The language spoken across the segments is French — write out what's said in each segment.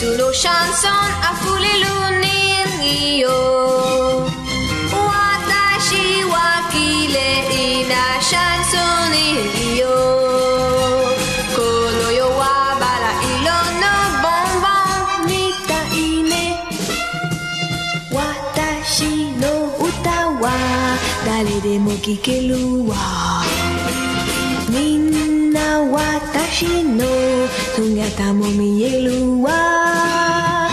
Solo chanson a foulé Watashi wa kile ina chanson io Kono yo wa bara ilo no Watashi no demo 私の姿も見えるわ。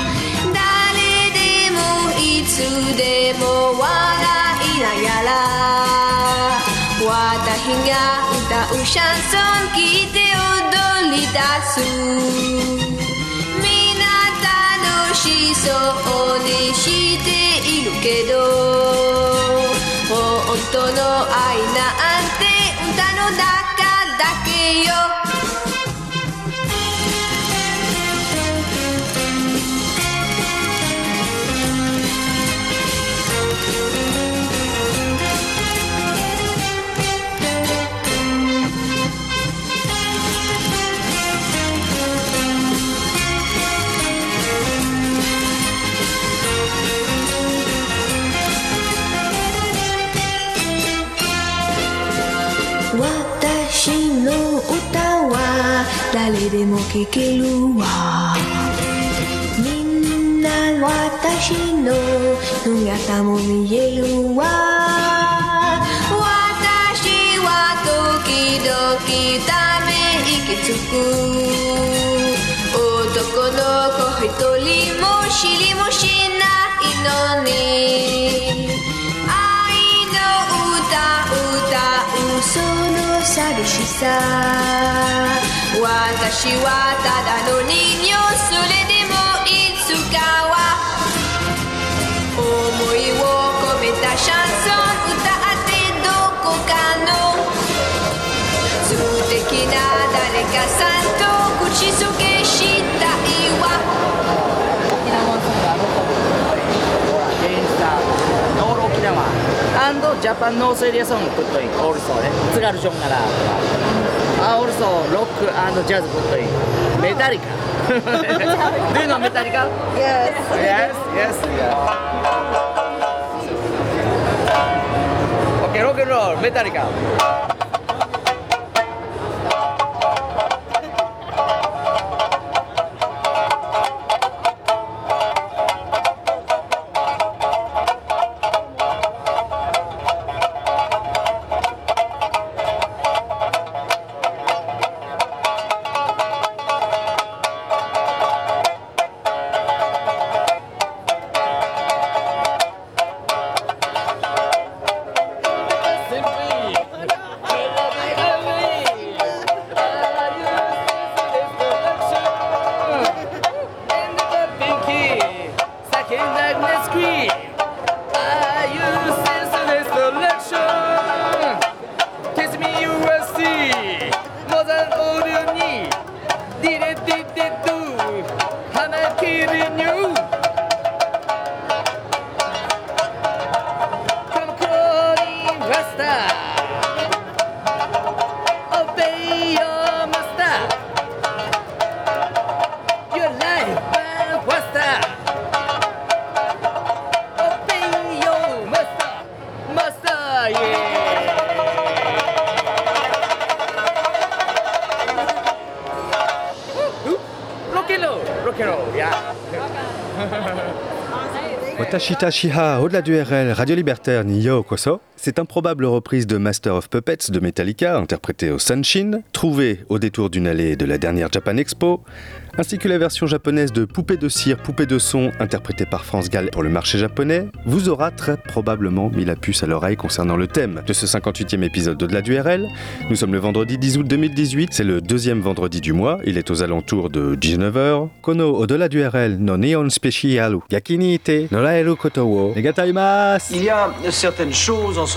誰でもいつでも笑いながら。私が歌うシャンソン聴いて踊り出す。みんな楽しそうにしているけど。本当の愛なんて歌の中 yo. 誰でも聴けるわ。みんな私の姿も見えるわ。私は時々ため息つく。男の子一人も知りもしないのに。愛の歌歌うその寂しさ。私はただの人形それでもいつかは。思いを込めたシャンソン歌ってどこかの。素敵な誰かさんと口づけしたいわ。沖縄ソングあの子ほらゲインスターノール沖縄。アンドジャパンノースエリアソングプットインオールソーね津軽ジョンガラあオールソーロックジャズプットインメタリカ Do you know Metallica? Yes. Yes, yes, yes. Okay, rock and roll, Metallica. Takashita Shiha, au-delà du RL, Radio Libertaire, Niyo Koso cette improbable reprise de Master of Puppets de Metallica, interprétée au Sunshin, trouvée au détour d'une allée de la dernière Japan Expo, ainsi que la version japonaise de Poupée de cire, Poupée de son, interprétée par France Gall pour le marché japonais, vous aura très probablement mis la puce à l'oreille concernant le thème de ce 58e épisode d'Au-delà du RL. Nous sommes le vendredi 10 août 2018, c'est le deuxième vendredi du mois, il est aux alentours de 19h. Kono Au-delà du RL no Neon Specialu, Yakini ite no Raelu Kotowo, Negataimasu Il y a certaines choses en ce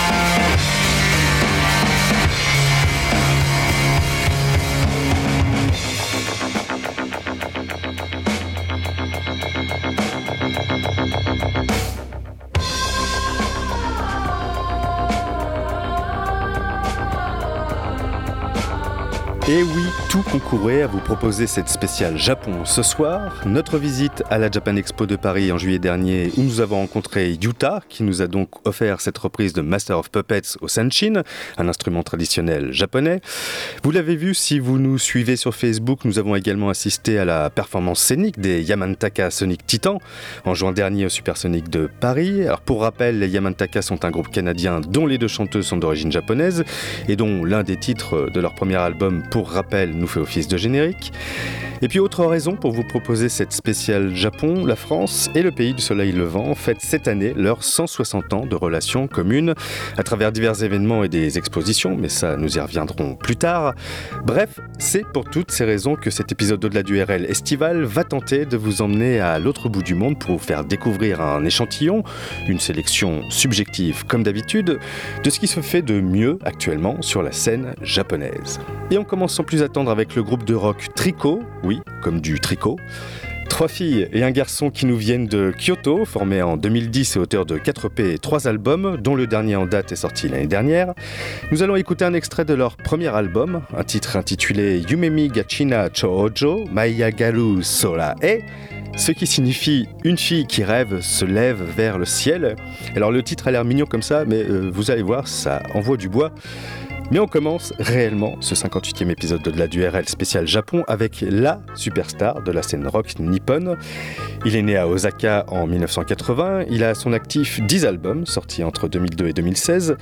Et oui, tout concourait à vous proposer cette spéciale Japon ce soir. Notre visite à la Japan Expo de Paris en juillet dernier, où nous avons rencontré Yuta, qui nous a donc offert cette reprise de Master of Puppets au Sanshin, un instrument traditionnel japonais. Vous l'avez vu si vous nous suivez sur Facebook, nous avons également assisté à la performance scénique des Yamantaka Sonic Titan en juin dernier au Supersonic de Paris. Alors pour rappel, les Yamantaka sont un groupe canadien dont les deux chanteuses sont d'origine japonaise et dont l'un des titres de leur premier album pour rappel nous fait office de générique. Et puis autre raison pour vous proposer cette spéciale Japon, la France et le pays du soleil levant fêtent cette année leurs 160 ans de relations communes à travers divers événements et des expositions, mais ça nous y reviendrons plus tard. Bref, c'est pour toutes ces raisons que cet épisode d'au-delà du RL estival va tenter de vous emmener à l'autre bout du monde pour vous faire découvrir un échantillon, une sélection subjective comme d'habitude, de ce qui se fait de mieux actuellement sur la scène japonaise. Et on commence sans plus attendre avec le groupe de rock Tricot, oui, comme du tricot. Trois filles et un garçon qui nous viennent de Kyoto, formés en 2010 et auteur de 4 EP et 3 albums, dont le dernier en date est sorti l'année dernière. Nous allons écouter un extrait de leur premier album, un titre intitulé Yumemi Gachina Choujo Mayagaru Sora E, ce qui signifie une fille qui rêve se lève vers le ciel. Alors le titre a l'air mignon comme ça, mais euh, vous allez voir, ça envoie du bois. Mais on commence réellement ce 58e épisode de la du RL spécial Japon avec la superstar de la scène rock nippone. Il est né à Osaka en 1980, il a à son actif 10 albums sortis entre 2002 et 2016.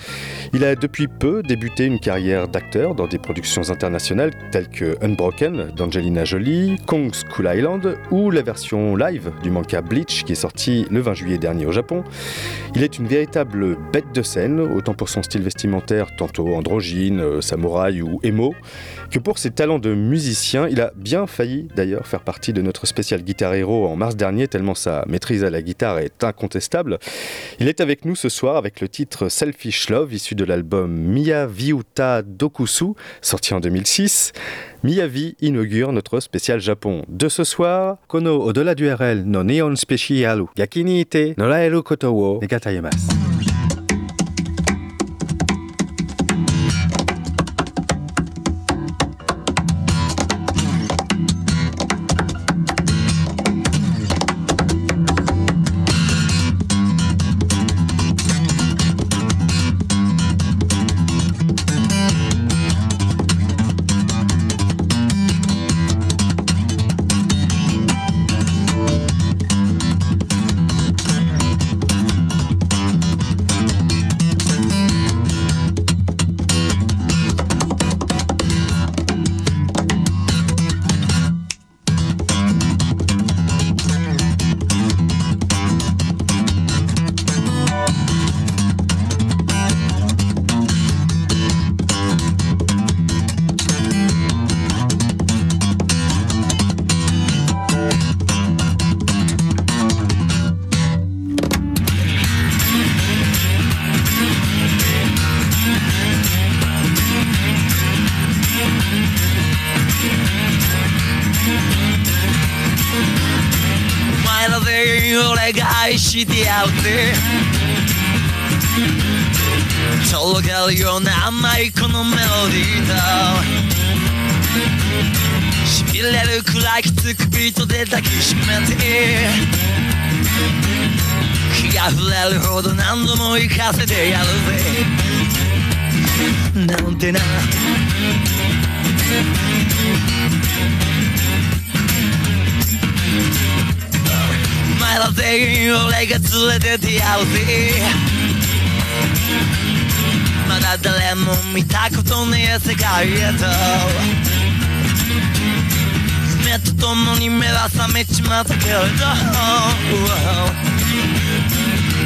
Il a depuis peu débuté une carrière d'acteur dans des productions internationales telles que Unbroken d'Angelina Jolie, Kong's Cool Island ou la version live du manca Bleach qui est sorti le 20 juillet dernier au Japon. Il est une véritable bête de scène, autant pour son style vestimentaire tantôt androgyne, euh, samouraï ou emo, que pour ses talents de musicien. Il a bien failli d'ailleurs faire partie de notre spécial Guitar Hero en mars dernier, tellement sa maîtrise à la guitare est incontestable. Il est avec nous ce soir avec le titre Selfish Love, issu de l'album Mia Viuta Dokusu, sorti en 2006. Miyavi inaugure notre spécial Japon de ce soir. Kono au-delà du RL no Neon Specialu Yakini ite no Raelu Koto wo Negataimasu. もに目は覚めちまったけれど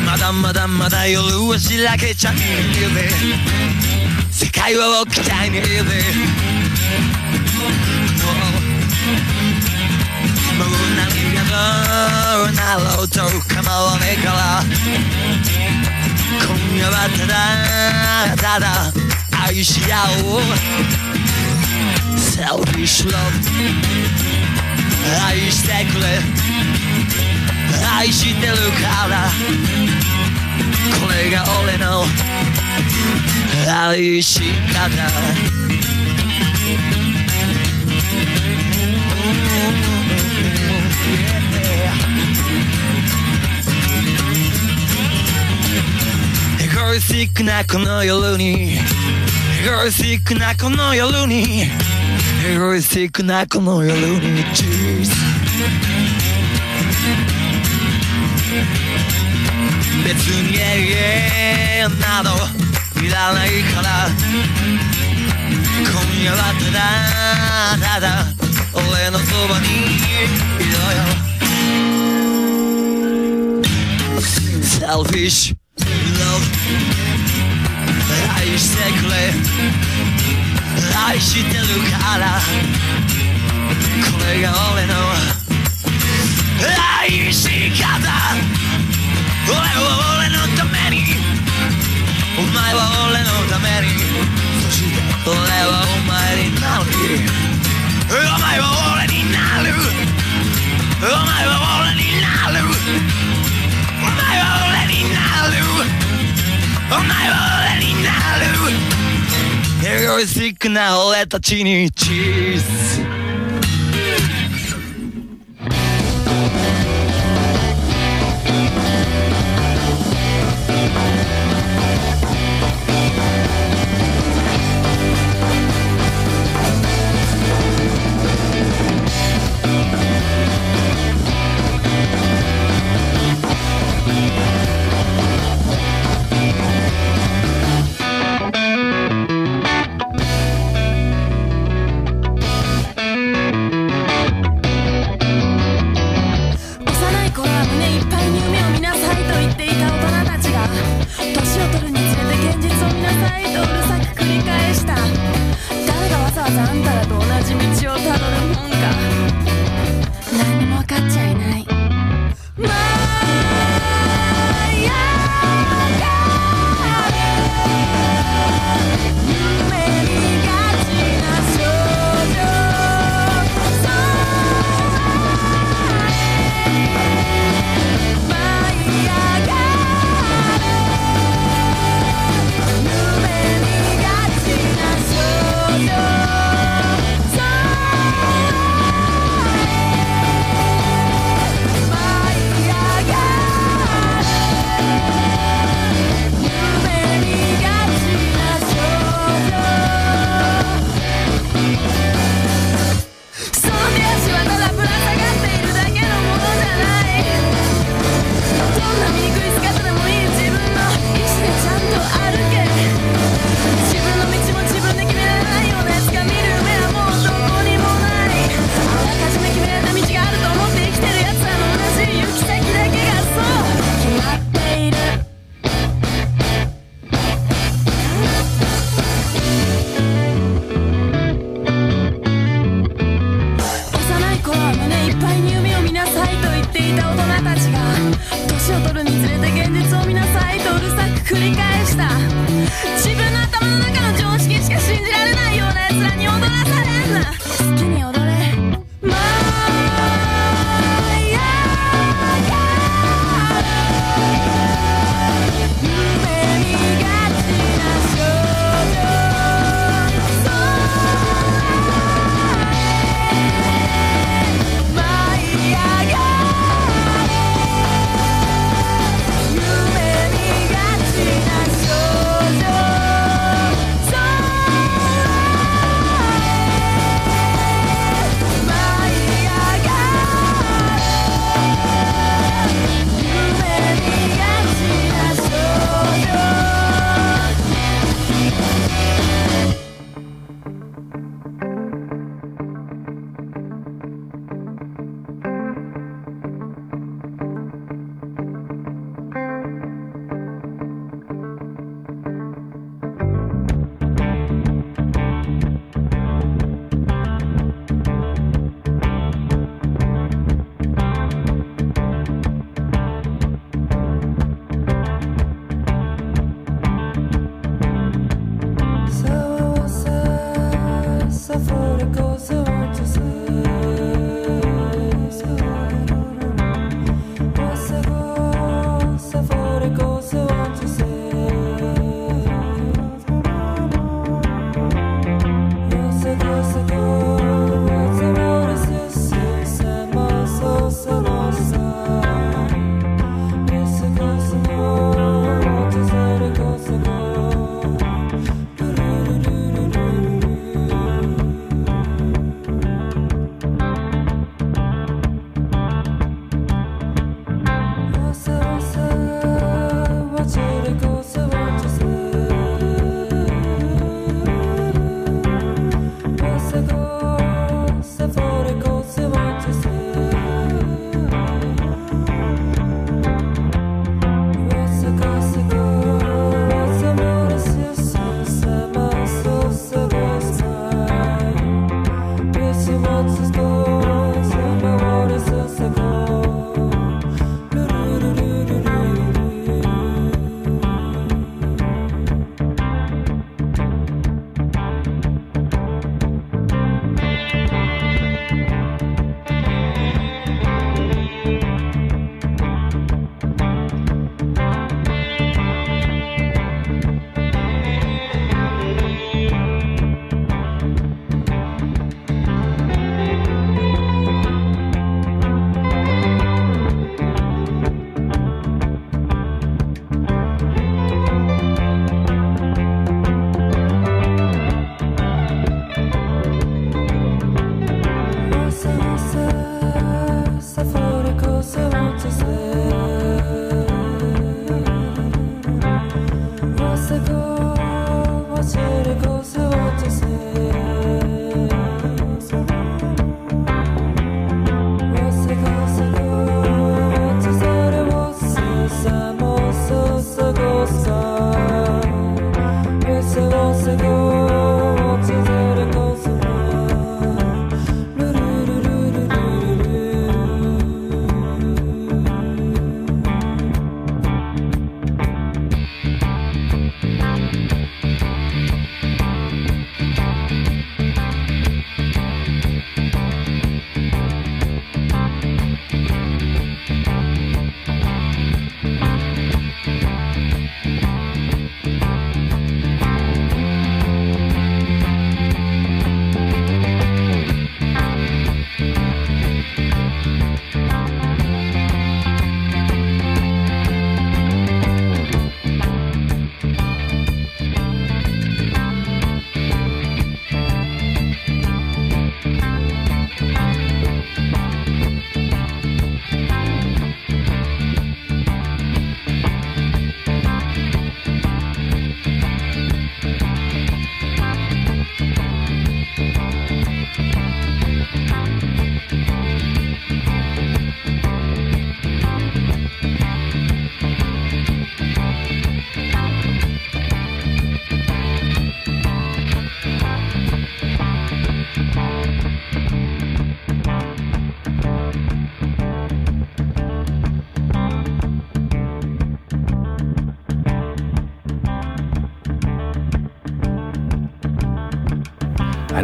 まだまだまだ夜はしらけちゃいぜ。世界は起きちゃいねえぜ。もう何がどうなろうと構わねえから。今夜はただただ愛し合おう。Selfish love 愛してくれ愛してるからこれが俺の愛し方エゴイスティックなこの夜にエゴイスティックなこの夜にエゴイスティックなこの夜にチーズ別に永遠などいらないから今夜はただただ俺のそばにいろよ Selfish love 愛してくれ愛してるから。これが俺の愛し方。俺は俺のために。お前は俺のために。そして俺はお前になる。お前は俺になる。お前は俺になる。お前は俺になる。お前は俺になる。エゴイスティックな俺たちにチーズ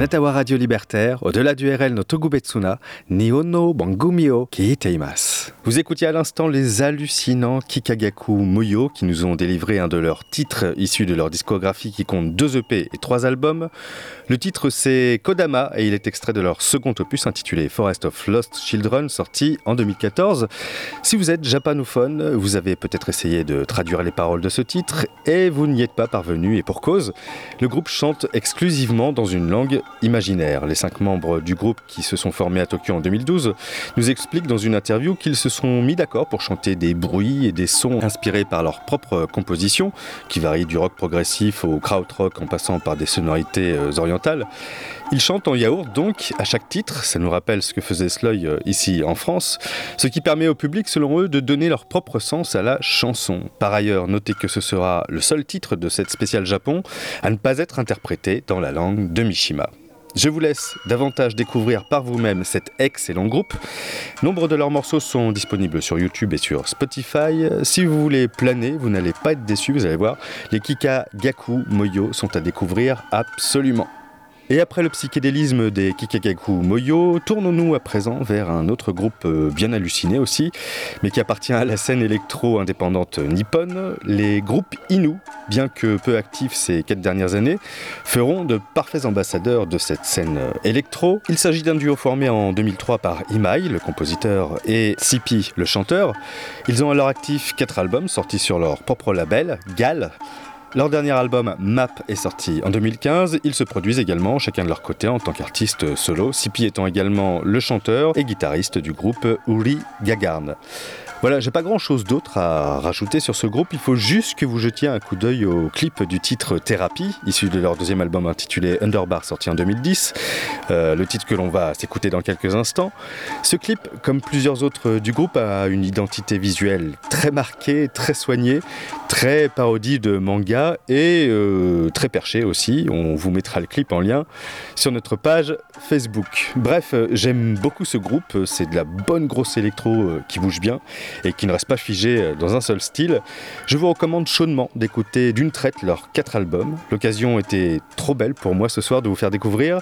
Anatawa Radio Libertaire, au-delà du RL no Togubetsuna, Nihonno Bangumio Kiiteimasu. Vous écoutiez à l'instant les hallucinants Kikagaku Moyo qui nous ont délivré un de leurs titres issus de leur discographie qui compte deux EP et trois albums. Le titre c'est Kodama et il est extrait de leur second opus intitulé Forest of Lost Children sorti en 2014. Si vous êtes japanophone, vous avez peut-être essayé de traduire les paroles de ce titre et vous n'y êtes pas parvenu et pour cause. Le groupe chante exclusivement dans une langue imaginaire. Les cinq membres du groupe qui se sont formés à Tokyo en 2012 nous expliquent dans une interview qu'ils se sont mis d'accord pour chanter des bruits et des sons inspirés par leur propre composition, qui varient du rock progressif au krautrock en passant par des sonorités euh, orientales. Ils chantent en yaourt donc à chaque titre, ça nous rappelle ce que faisait Sloy euh, ici en France, ce qui permet au public selon eux de donner leur propre sens à la chanson. Par ailleurs, notez que ce sera le seul titre de cette spéciale Japon à ne pas être interprété dans la langue de Mishima. Je vous laisse davantage découvrir par vous-même cet excellent groupe. Nombre de leurs morceaux sont disponibles sur YouTube et sur Spotify. Si vous voulez planer, vous n'allez pas être déçus, vous allez voir. Les Kika Gaku Moyo sont à découvrir absolument. Et après le psychédélisme des Kikagaku Moyo, tournons-nous à présent vers un autre groupe euh, bien halluciné aussi, mais qui appartient à la scène électro-indépendante nippone. Les groupes Inu, bien que peu actifs ces quatre dernières années, feront de parfaits ambassadeurs de cette scène euh, électro. Il s'agit d'un duo formé en 2003 par Imai, le compositeur, et Sipi, le chanteur. Ils ont à leur actif quatre albums sortis sur leur propre label, Gal. Leur dernier album Map est sorti en 2015. Ils se produisent également chacun de leur côté en tant qu'artistes solo, Sipi étant également le chanteur et guitariste du groupe Uri Gagarn. Voilà, j'ai pas grand chose d'autre à rajouter sur ce groupe. Il faut juste que vous jetiez un coup d'œil au clip du titre Thérapie, issu de leur deuxième album intitulé Underbar, sorti en 2010. Euh, le titre que l'on va s'écouter dans quelques instants. Ce clip, comme plusieurs autres du groupe, a une identité visuelle très marquée, très soignée, très parodie de manga et euh, très perché aussi. On vous mettra le clip en lien sur notre page Facebook. Bref, euh, j'aime beaucoup ce groupe. C'est de la bonne grosse électro euh, qui bouge bien et qui ne reste pas figé euh, dans un seul style. Je vous recommande chaudement d'écouter d'une traite leurs quatre albums. L'occasion était trop belle pour moi ce soir de vous faire découvrir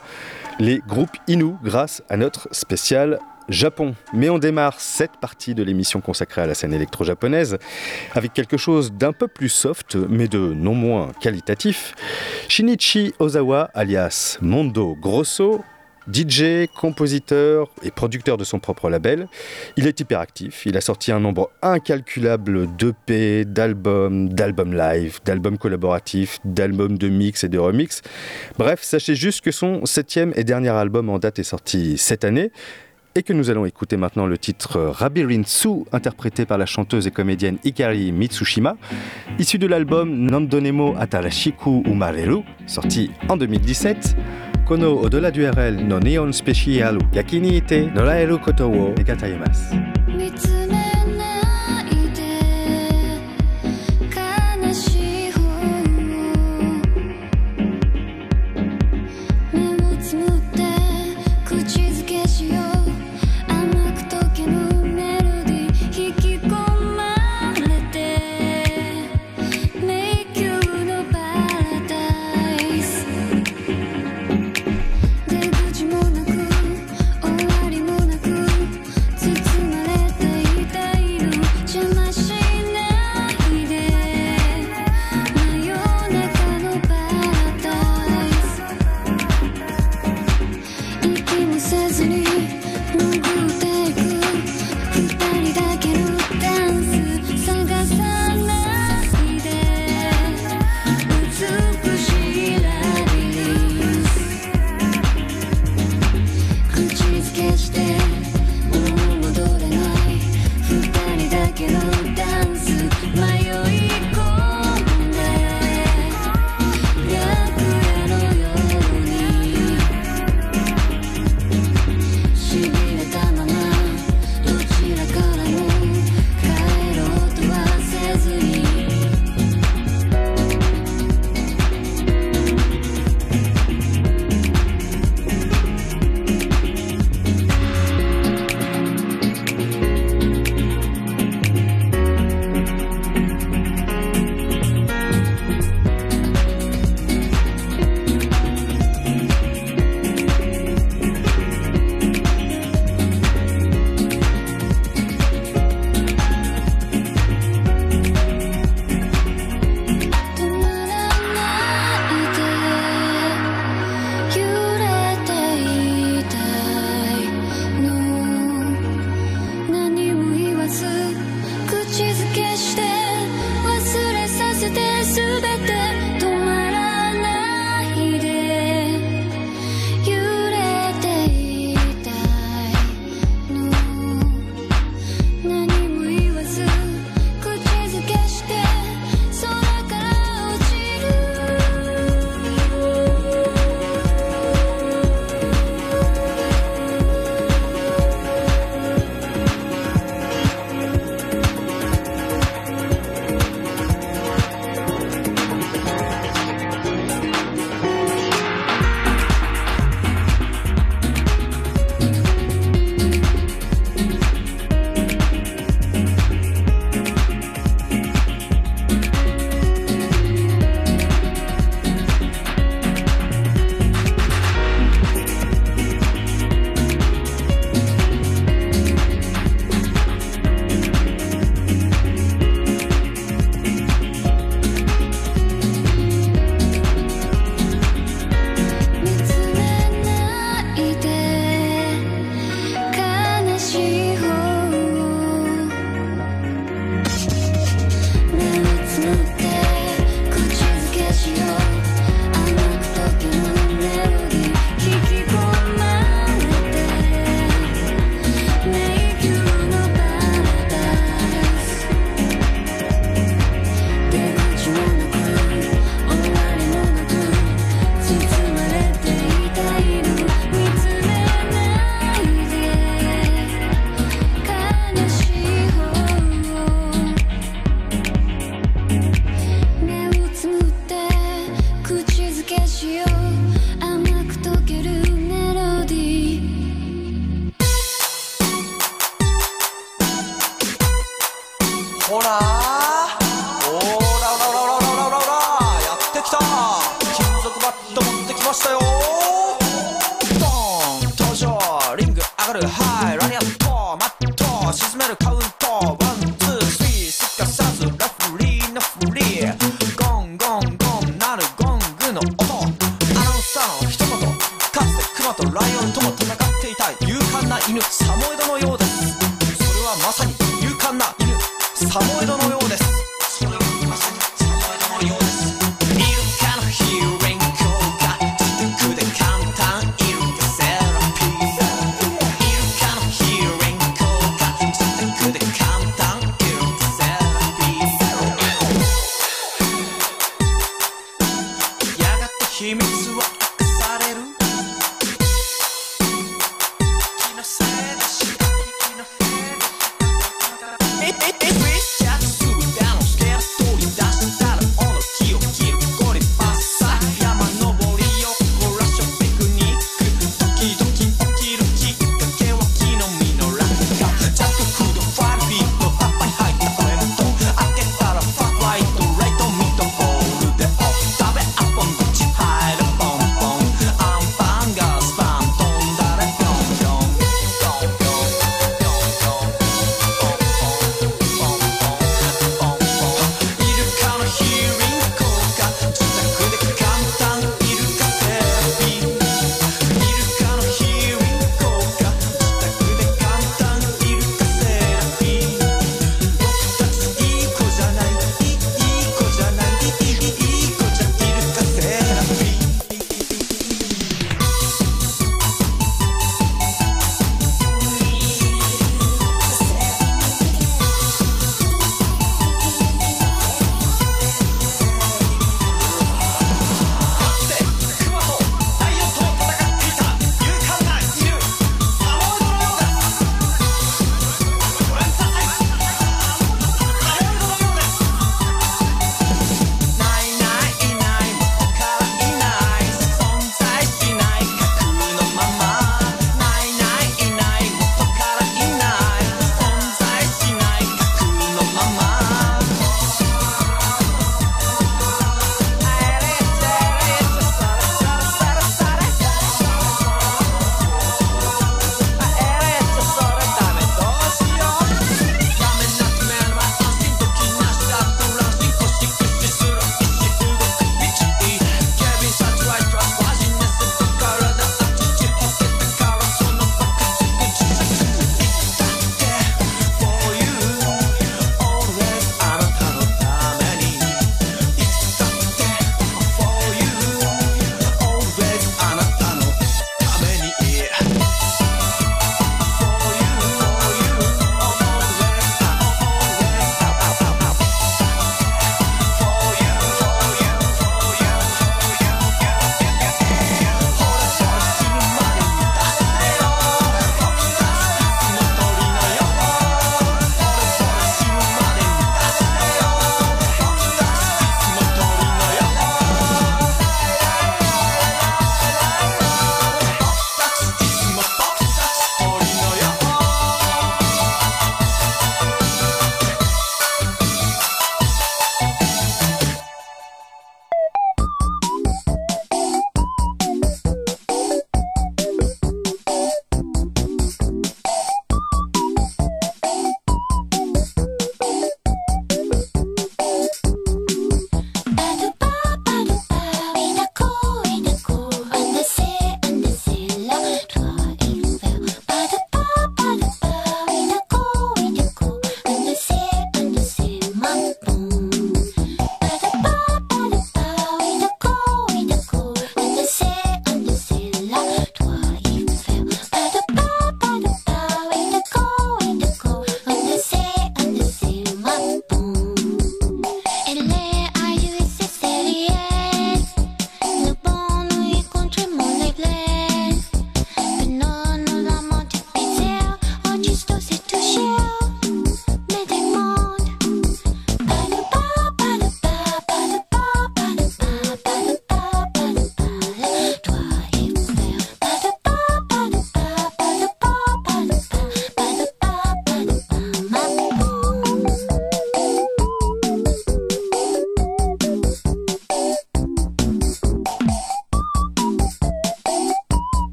les groupes Inu grâce à notre spécial Japon. Mais on démarre cette partie de l'émission consacrée à la scène électro-japonaise avec quelque chose d'un peu plus soft, mais de non moins qualitatif. Shinichi Ozawa, alias Mondo Grosso, DJ, compositeur et producteur de son propre label. Il est hyperactif, il a sorti un nombre incalculable d'EP, d'albums, d'albums live, d'albums collaboratifs, d'albums de mix et de remix. Bref, sachez juste que son septième et dernier album en date est sorti cette année et que nous allons écouter maintenant le titre Rabirinsu, interprété par la chanteuse et comédienne Ikari Mitsushima, issu de l'album Nandonemo Atarashiku Umareru, sorti en 2017. Au-delà du RL no Neon Special Yakini Ite Noraeru Koto wo Negataimasu.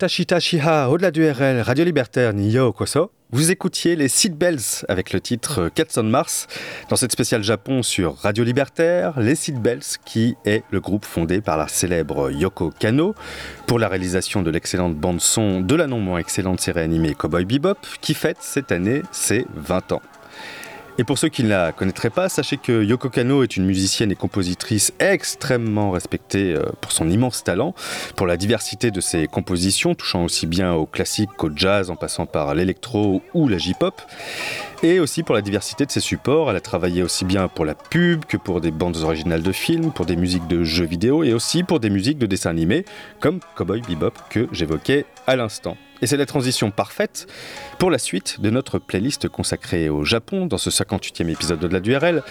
Watashita Shiha, au-delà du RL, Radio Libertaire, ni yo koso. Vous écoutiez les Seed Bells avec le titre 400 Mars dans cette spéciale Japon sur Radio Libertaire, les Seed Bells qui est le groupe fondé par la célèbre Yoko Kano pour la réalisation de l'excellente bande son de la non moins excellente série animée Cowboy Bebop qui fête cette année ses 20 ans. Et pour ceux qui ne la connaîtraient pas, sachez que Yoko Kano est une musicienne et compositrice extrêmement respectée euh, pour son immense talent, pour la diversité de ses compositions, touchant aussi bien au classique qu'au jazz, en passant par l'électro ou la J-pop, et aussi pour la diversité de ses supports. Elle a travaillé aussi bien pour la pub que pour des bandes originales de films, pour des musiques de jeux vidéo et aussi pour des musiques de dessins animés, comme Cowboy Bebop que j'évoquais à l'instant. Et c'est la transition parfaite pour la suite de notre playlist consacrée au Japon dans ce 58e épisode de la DURL.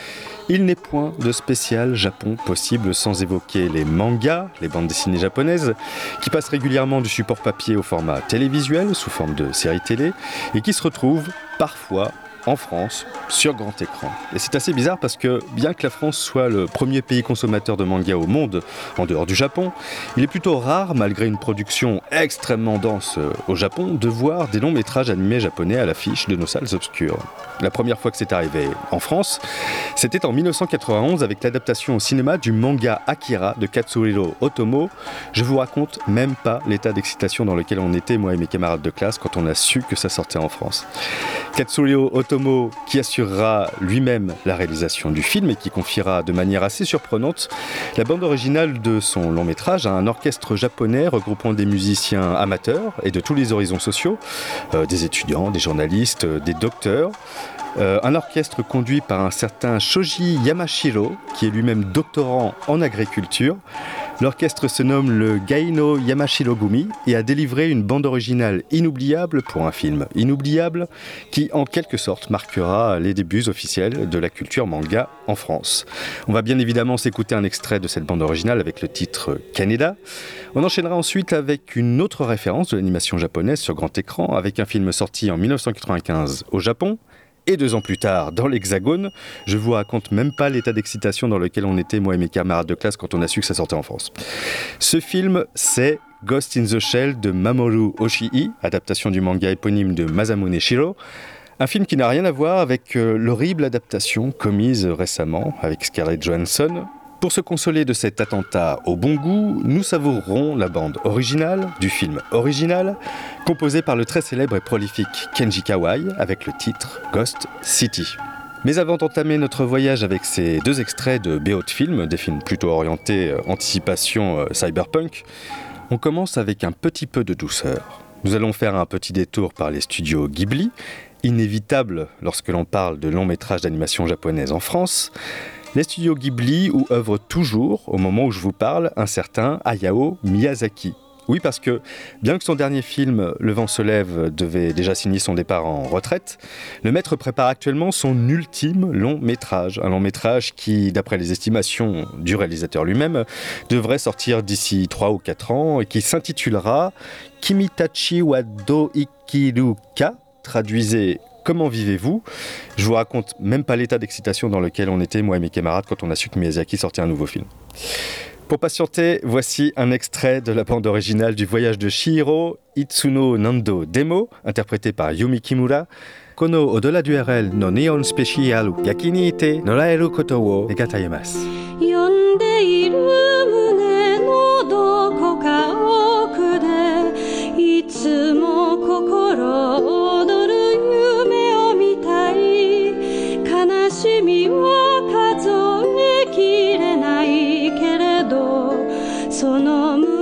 Il n'est point de spécial Japon possible sans évoquer les mangas, les bandes dessinées japonaises, qui passent régulièrement du support papier au format télévisuel sous forme de séries télé et qui se retrouvent parfois en France sur grand écran. Et c'est assez bizarre parce que bien que la France soit le premier pays consommateur de manga au monde, en dehors du Japon, il est plutôt rare, malgré une production extrêmement dense euh, au Japon, de voir des longs métrages animés japonais à l'affiche de nos salles obscures. La première fois que c'est arrivé en France, c'était en 1991 avec l'adaptation au cinéma du manga Akira de Katsuhiro Otomo. Je vous raconte même pas l'état d'excitation dans lequel on était, moi et mes camarades de classe, quand on a su que ça sortait en France. Katsuhiro Otomo, qui assurera lui-même la réalisation du film et qui confiera de manière assez surprenante la bande originale de son long métrage à un orchestre japonais regroupant des musiciens amateurs et de tous les horizons sociaux, euh, des étudiants, des journalistes, euh, des docteurs. Euh, un orchestre conduit par un certain Shoji Yamashiro, qui est lui-même doctorant en agriculture. L'orchestre se nomme le Gaino Yamashiro Gumi et a délivré une bande originale inoubliable pour un film inoubliable qui, en quelque sorte, marquera les débuts officiels de la culture manga en France. On va bien évidemment s'écouter un extrait de cette bande originale avec le titre Canada. On enchaînera ensuite avec une autre référence de l'animation japonaise sur grand écran avec un film sorti en 1995 au Japon et deux ans plus tard dans l'Hexagone. Je vous raconte même pas l'état d'excitation dans lequel on était, moi et mes camarades de classe, quand on a su que ça sortait en France. Ce film, c'est Ghost in the Shell de Mamoru Oshii, adaptation du manga éponyme de Masamune Shiro. Un film qui n'a rien à voir avec euh, l'horrible adaptation commise récemment avec Scarlett Johansson, pour se consoler de cet attentat au bon goût, nous savourerons la bande originale du film original, composée par le très célèbre et prolifique Kenji Kawai avec le titre Ghost City. Mais avant d'entamer notre voyage avec ces deux extraits de BO films, des films plutôt orientés euh, anticipation euh, cyberpunk, on commence avec un petit peu de douceur. Nous allons faire un petit détour par les studios Ghibli, inévitable lorsque l'on parle de long métrage d'animation japonaise en France, les studios Ghibli où œuvre toujours, au moment où je vous parle, un certain Hayao Miyazaki. Oui, parce que bien que son dernier film, Le vent se lève, devait déjà signer son départ en retraite, le maître prépare actuellement son ultime long métrage. Un long métrage qui, d'après les estimations du réalisateur lui-même, devrait sortir d'ici 3 ou 4 ans et qui s'intitulera Kimitachi wa do ikiruka, traduisez Comment vivez-vous? Je vous raconte même pas l'état d'excitation dans lequel on était, moi et mes camarades, quand on a su que Miyazaki sortait un nouveau film. Pour patienter, voici un extrait de la bande originale du voyage de Shihiro Itsuno Nando Demo, interprété par Yumi Kimura. Kono au-delà du RL no neon special yakini ite koto wo. Yonde は数えきれないけれどその胸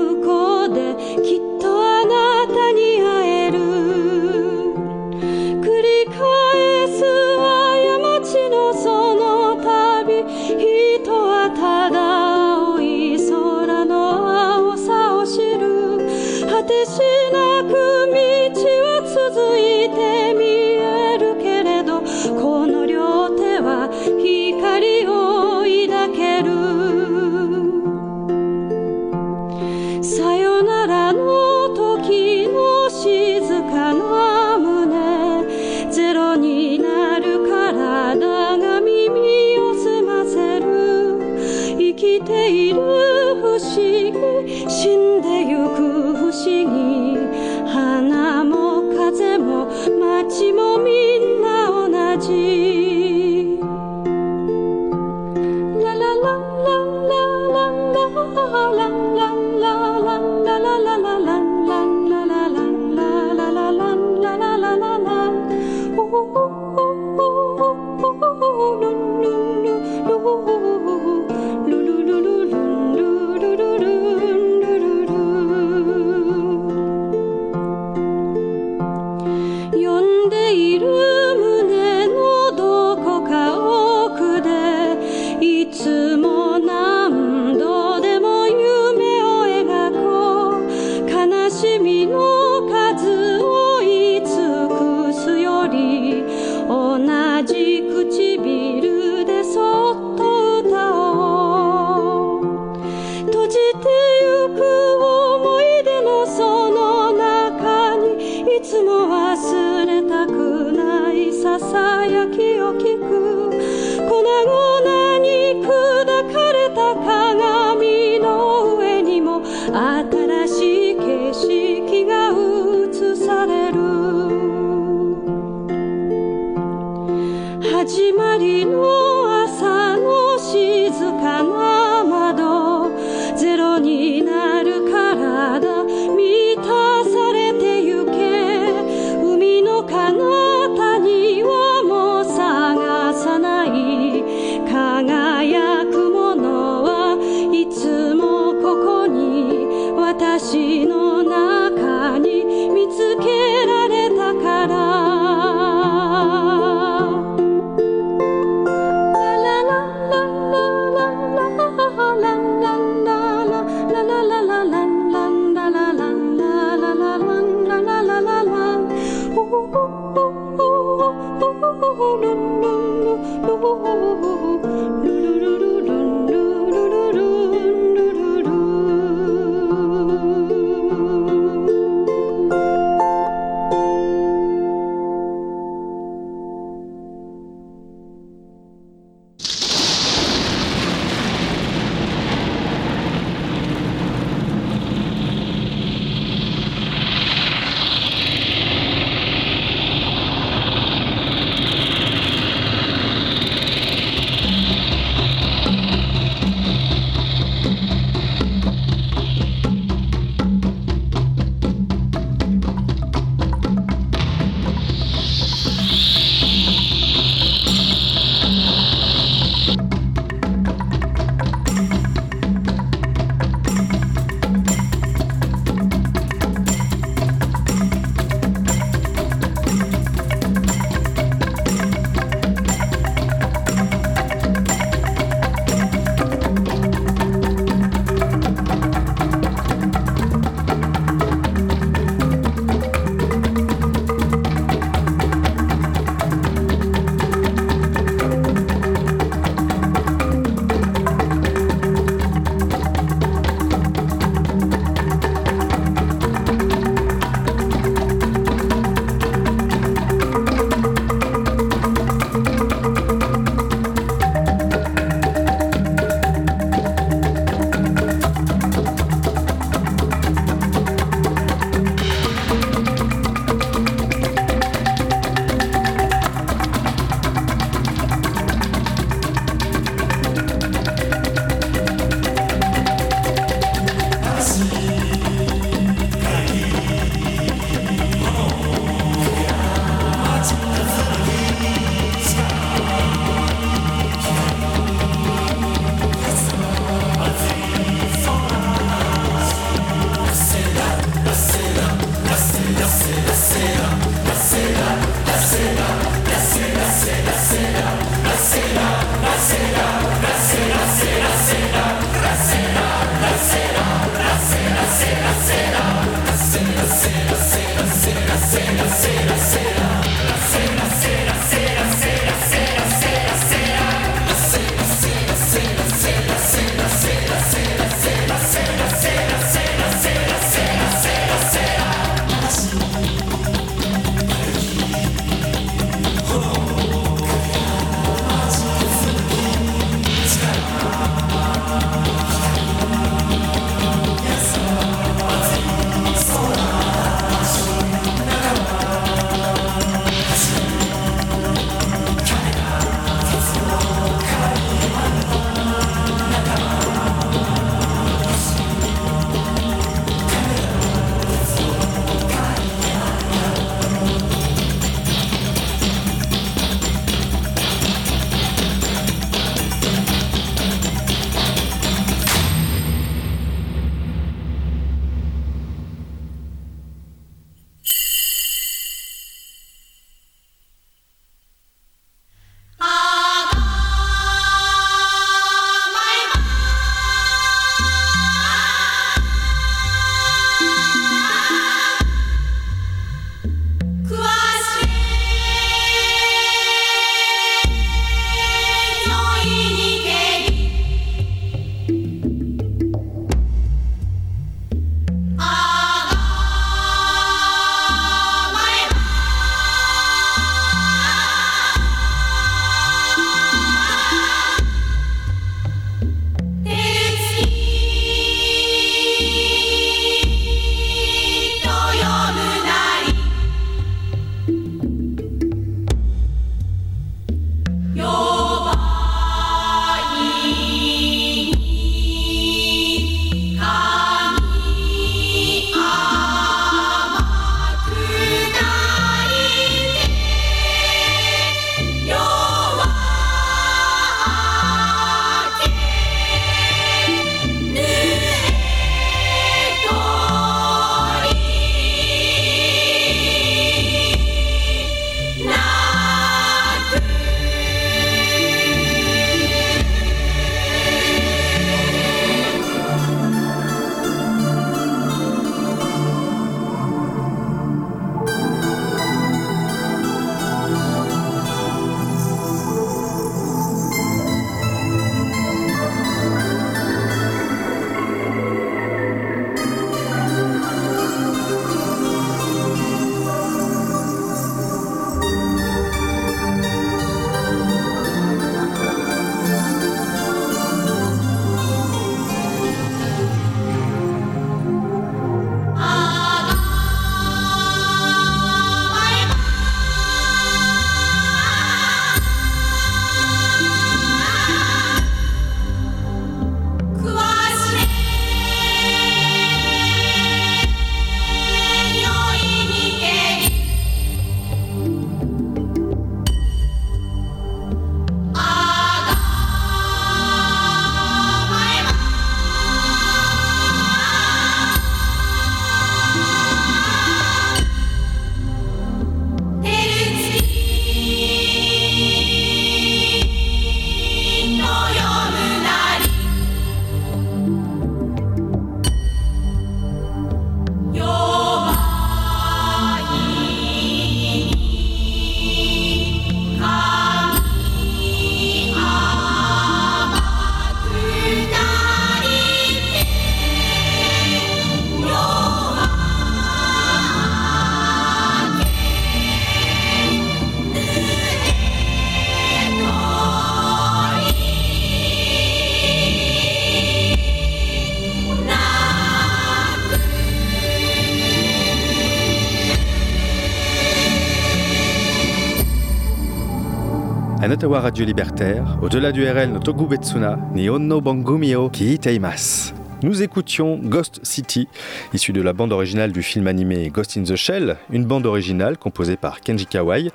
Anatawa Radio Libertaire, au-delà du RL no Togubetsuna, ni Onno Bangumio Kiiteimasu. Nous écoutions Ghost City, issu de la bande originale du film animé Ghost in the Shell, une bande originale composée par Kenji Kawai,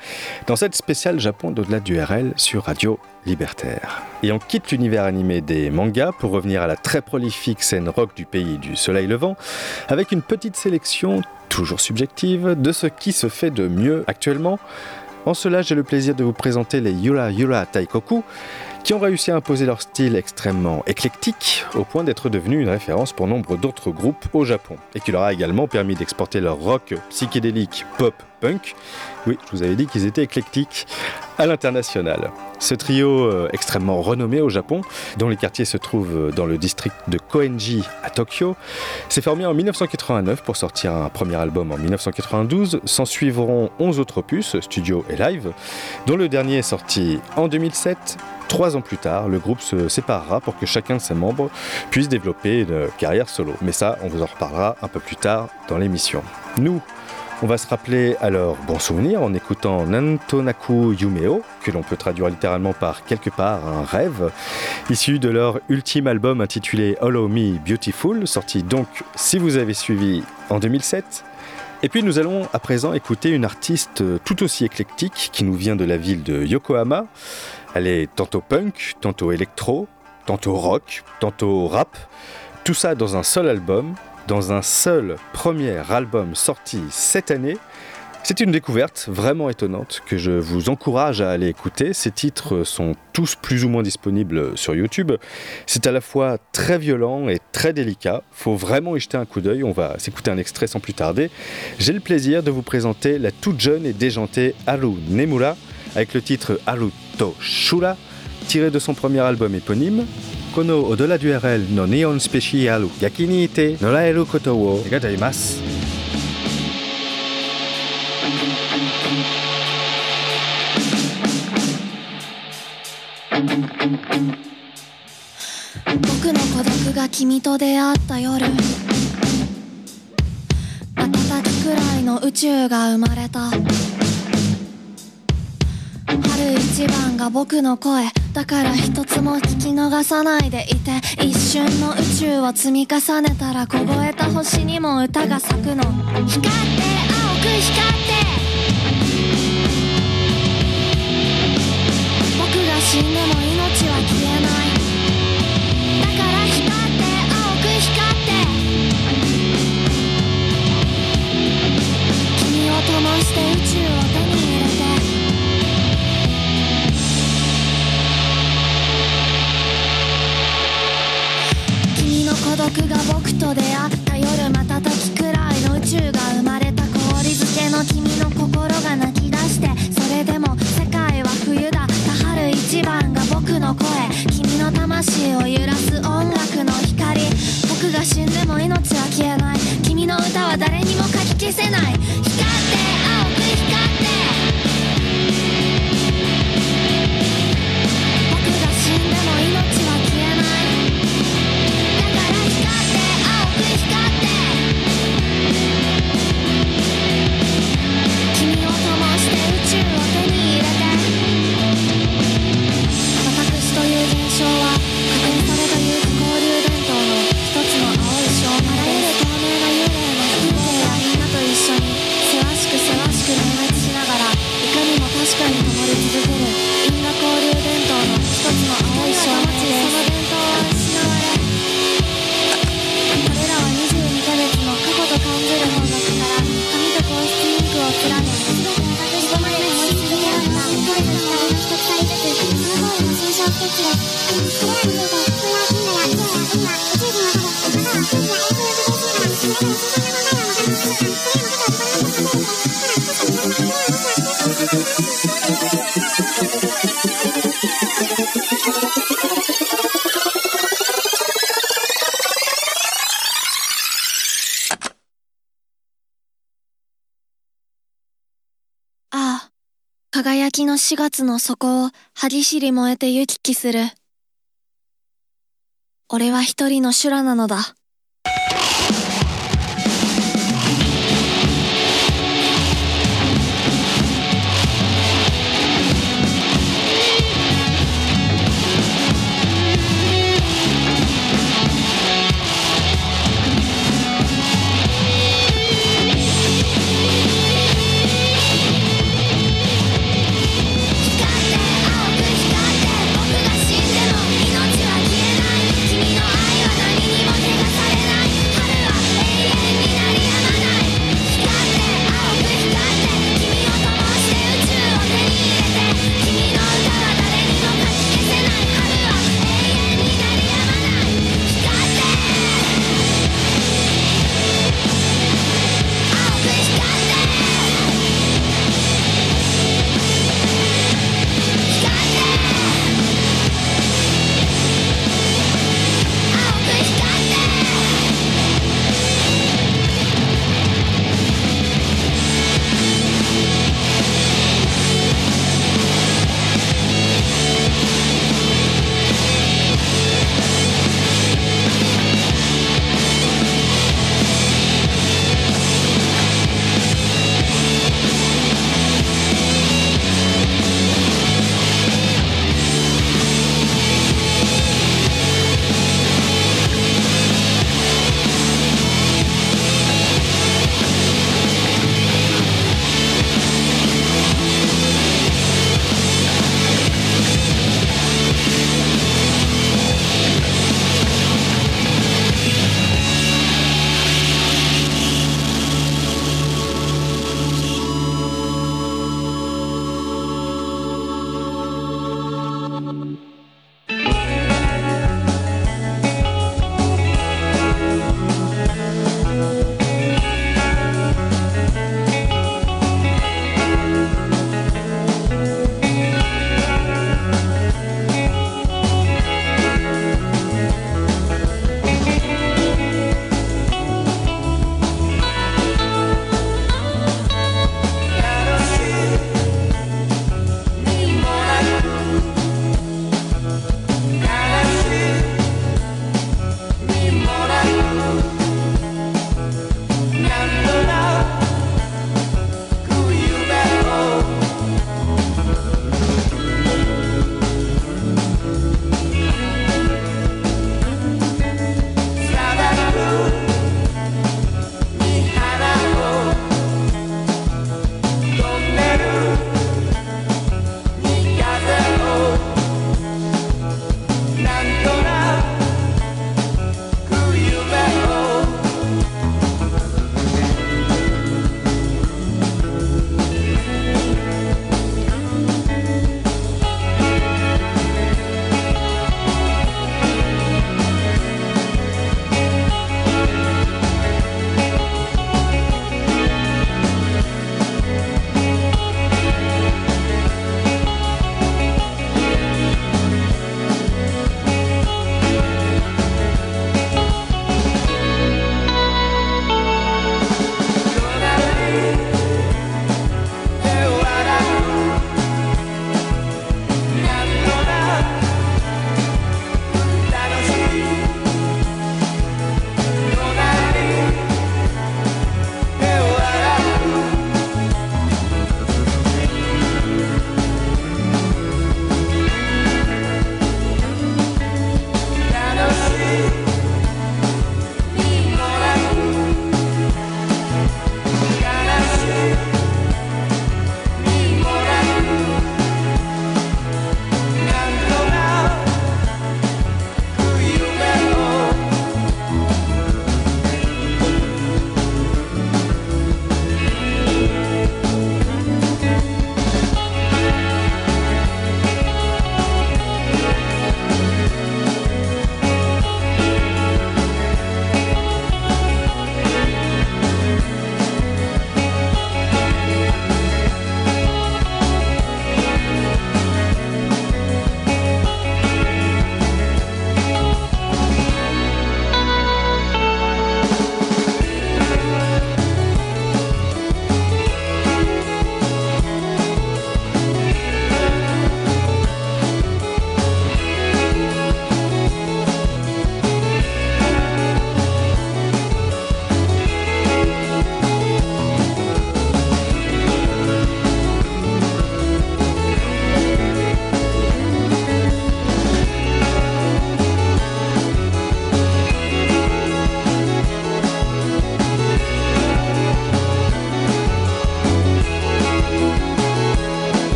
dans cette spéciale Japon d'au-delà du RL sur Radio Libertaire. Et on quitte l'univers animé des mangas pour revenir à la très prolifique scène rock du pays du soleil levant, avec une petite sélection, toujours subjective, de ce qui se fait de mieux actuellement. En cela, j'ai le plaisir de vous présenter les Yura Yura Taikoku, qui ont réussi à imposer leur style extrêmement éclectique au point d'être devenus une référence pour nombre d'autres groupes au Japon et qui leur a également permis d'exporter leur rock psychédélique pop punk. Oui, je vous avais dit qu'ils étaient éclectiques à l'international. Ce trio euh, extrêmement renommé au Japon, dont les quartiers se trouvent dans le district de Koenji à Tokyo, s'est formé en 1989 pour sortir un premier album en 1992. S'en suivront 11 autres opus, studio et live, dont le dernier est sorti en 2007. Trois ans plus tard, le groupe se séparera pour que chacun de ses membres puisse développer une carrière solo. Mais ça, on vous en reparlera un peu plus tard dans l'émission. Nous, on va se rappeler leur bon souvenir en écoutant Nantonaku Yumeo, que l'on peut traduire littéralement par quelque part un rêve, issu de leur ultime album intitulé Hollow Me Beautiful, sorti donc, si vous avez suivi, en 2007. Et puis nous allons à présent écouter une artiste tout aussi éclectique qui nous vient de la ville de Yokohama. Elle est tantôt punk, tantôt électro, tantôt rock, tantôt rap. Tout ça dans un seul album, dans un seul premier album sorti cette année. C'est une découverte vraiment étonnante que je vous encourage à aller écouter. Ces titres sont tous plus ou moins disponibles sur YouTube. C'est à la fois très violent et très délicat. Faut vraiment y jeter un coup d'œil. On va s'écouter un extrait sans plus tarder. J'ai le plaisir de vous présenter la toute jeune et déjantée Haru Nemura avec le titre Haruto Shura, tiré de son premier album éponyme. このオドラデュエルのネオンスペシャル焼気にいて乗られることを願っています。僕の孤独が君と出会った夜瞬きくらいの宇宙が生まれた春一番が僕の声。だから一つも聞き逃さないでいて。一瞬の宇宙を積み重ねたら凍えた星にも歌が咲くの。光って青く光って。僕が死んでも命は消えないだから光って青く光って。君を灯して孤独が僕と出会った夜瞬きくらいの宇宙が生まれた氷漬けの君の心が泣き出してそれでも世界は冬だ。田春一番が僕の声。君の魂を揺らす音楽の光。僕が死んでも命は消えない。君の歌は誰にもかき消せない。光。ああ、輝きの4月の底を歯ぎしり燃えて行き来する。俺は一人の修羅なのだ。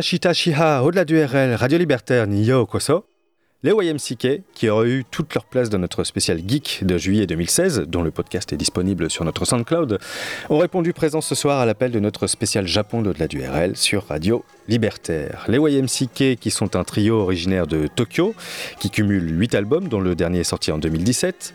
Watashita Shiha, au-delà du RL, Radio Libertaire, ni yo koso. Les YMCK, qui auraient eu toute leur place dans notre spécial Geek de juillet 2016, dont le podcast est disponible sur notre SoundCloud, ont répondu présent ce soir à l'appel de notre spécial Japon d'au-delà du RL sur Radio Libertaire. Les YMCK, qui sont un trio originaire de Tokyo, qui cumule 8 albums, dont le dernier est sorti en 2017,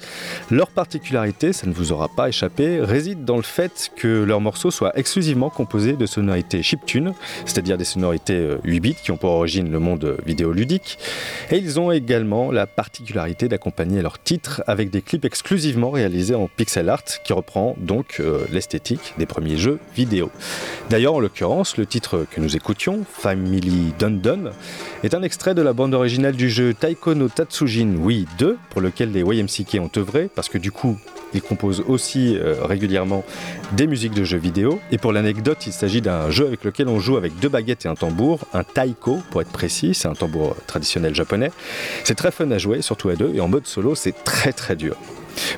leur particularité, ça ne vous aura pas échappé, réside dans le fait que leurs morceaux soient exclusivement composés de sonorités chiptune, c'est-à-dire des sonorités euh, 8 bits qui ont pour origine le monde vidéoludique, et ils ont également la d'accompagner leurs titres avec des clips exclusivement réalisés en pixel art qui reprend donc euh, l'esthétique des premiers jeux vidéo. D'ailleurs, en l'occurrence, le titre que nous écoutions, Family Dun Dun, est un extrait de la bande originale du jeu Taiko no Tatsujin Wii 2, pour lequel les YMCK ont œuvré, parce que du coup, ils composent aussi euh, régulièrement des musiques de jeux vidéo. Et pour l'anecdote, il s'agit d'un jeu avec lequel on joue avec deux baguettes et un tambour, un taiko pour être précis, c'est un tambour traditionnel japonais. C'est très fun à jouer, surtout à deux, et en mode solo, c'est très très dur.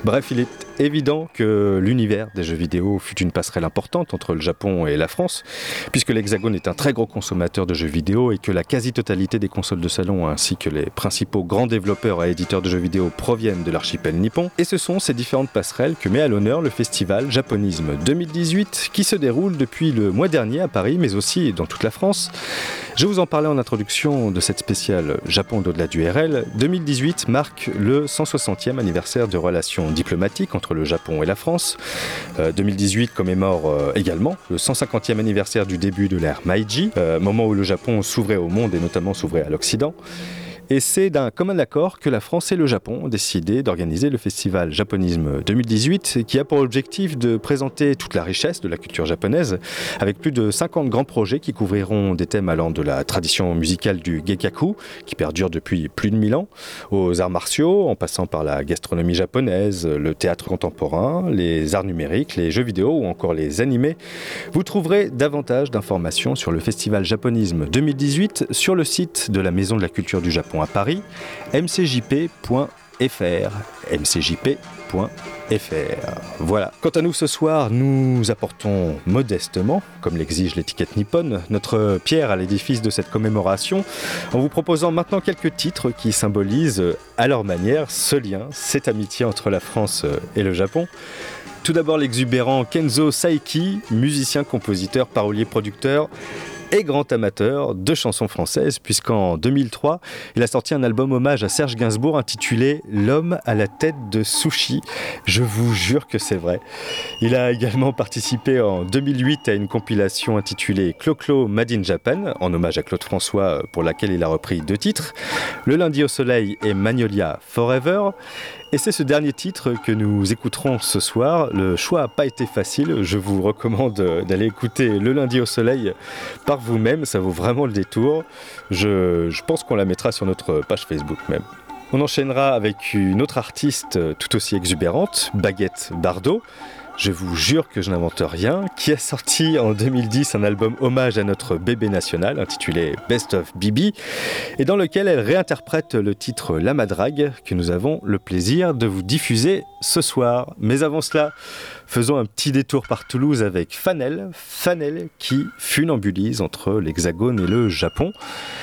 Bref, il est évident que l'univers des jeux vidéo fut une passerelle importante entre le Japon et la France, puisque l'Hexagone est un très gros consommateur de jeux vidéo et que la quasi-totalité des consoles de salon ainsi que les principaux grands développeurs et éditeurs de jeux vidéo proviennent de l'archipel nippon. Et ce sont ces différentes passerelles que met à l'honneur le festival Japonisme 2018 qui se déroule depuis le mois dernier à Paris, mais aussi dans toute la France. Je vous en parlais en introduction de cette spéciale Japon d'au-delà du RL. 2018 marque le 160e anniversaire de relations diplomatiques entre le Japon et la France. Euh, 2018 commémore euh, également le 150e anniversaire du début de l'ère Meiji, euh, moment où le Japon s'ouvrait au monde et notamment s'ouvrait à l'Occident. Et c'est d'un commun accord que la France et le Japon ont décidé d'organiser le festival Japonisme 2018, qui a pour objectif de présenter toute la richesse de la culture japonaise, avec plus de 50 grands projets qui couvriront des thèmes allant de la tradition musicale du Gekaku, qui perdure depuis plus de 1000 ans, aux arts martiaux, en passant par la gastronomie japonaise, le théâtre contemporain, les arts numériques, les jeux vidéo ou encore les animés. Vous trouverez davantage d'informations sur le festival Japonisme 2018 sur le site de la Maison de la Culture du Japon Paris, mcjp.fr. mcjp.fr. Voilà. Quant à nous ce soir, nous apportons modestement, comme l'exige l'étiquette nippone, notre pierre à l'édifice de cette commémoration, en vous proposant maintenant quelques titres qui symbolisent à leur manière ce lien, cette amitié entre la France et le Japon. Tout d'abord l'exubérant Kenzo Saiki, musicien, compositeur, parolier, producteur et grand amateur de chansons françaises, puisqu'en 2003, il a sorti un album hommage à Serge Gainsbourg intitulé L'homme à la tête de sushi. Je vous jure que c'est vrai. Il a également participé en 2008 à une compilation intitulée Clo-Clo Made in Japan, en hommage à Claude François, pour laquelle il a repris deux titres, Le lundi au soleil et Magnolia Forever. Et c'est ce dernier titre que nous écouterons ce soir. Le choix n'a pas été facile. Je vous recommande d'aller écouter Le lundi au soleil par vous-même. Ça vaut vraiment le détour. Je, pense qu'on la mettra sur notre page Facebook même. On enchaînera avec une autre artiste tout aussi exubérante, Baguette Bardot. Je vous jure que je n'invente rien, qui a sorti en 2010 un album hommage à notre bébé national intitulé Best of Bibi, et dans lequel elle réinterprète le titre La Madrague que nous avons le plaisir de vous diffuser ce soir. Mais avant cela, faisons un petit détour par Toulouse avec Fanel, Fanel qui funambulise entre l'Hexagone et le Japon.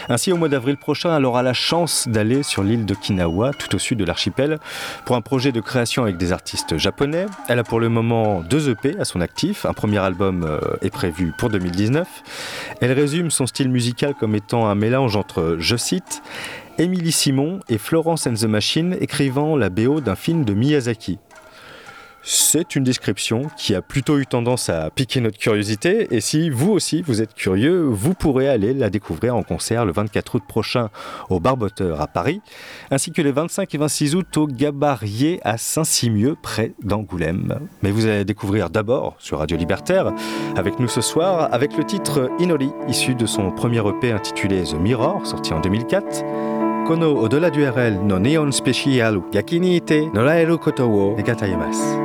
Ainsi, au mois d'avril prochain, elle aura la chance d'aller sur l'île d'Okinawa, tout au sud de l'archipel, pour un projet de création avec des artistes japonais. Elle a pour le moment deux EP à son actif. Un premier album euh, est prévu pour 2019. Elle résume son style musical comme étant un mélange entre, je cite, Émilie Simon et Florence and the Machine écrivant la BO d'un film de Miyazaki. C'est une description qui a plutôt eu tendance à piquer notre curiosité et si vous aussi vous êtes curieux, vous pourrez aller la découvrir en concert le 24 août prochain au Barboteur à Paris, ainsi que les 25 et 26 août au Gabarier à Saint-Simieux près d'Angoulême. Mais vous allez découvrir d'abord sur Radio Libertaire avec nous ce soir avec le titre Inori, issu de son premier EP intitulé The Mirror, sorti en 2004. Kono au-delà du RL no Neon Special Yaki ni ite noraeru koto wo negataimasu.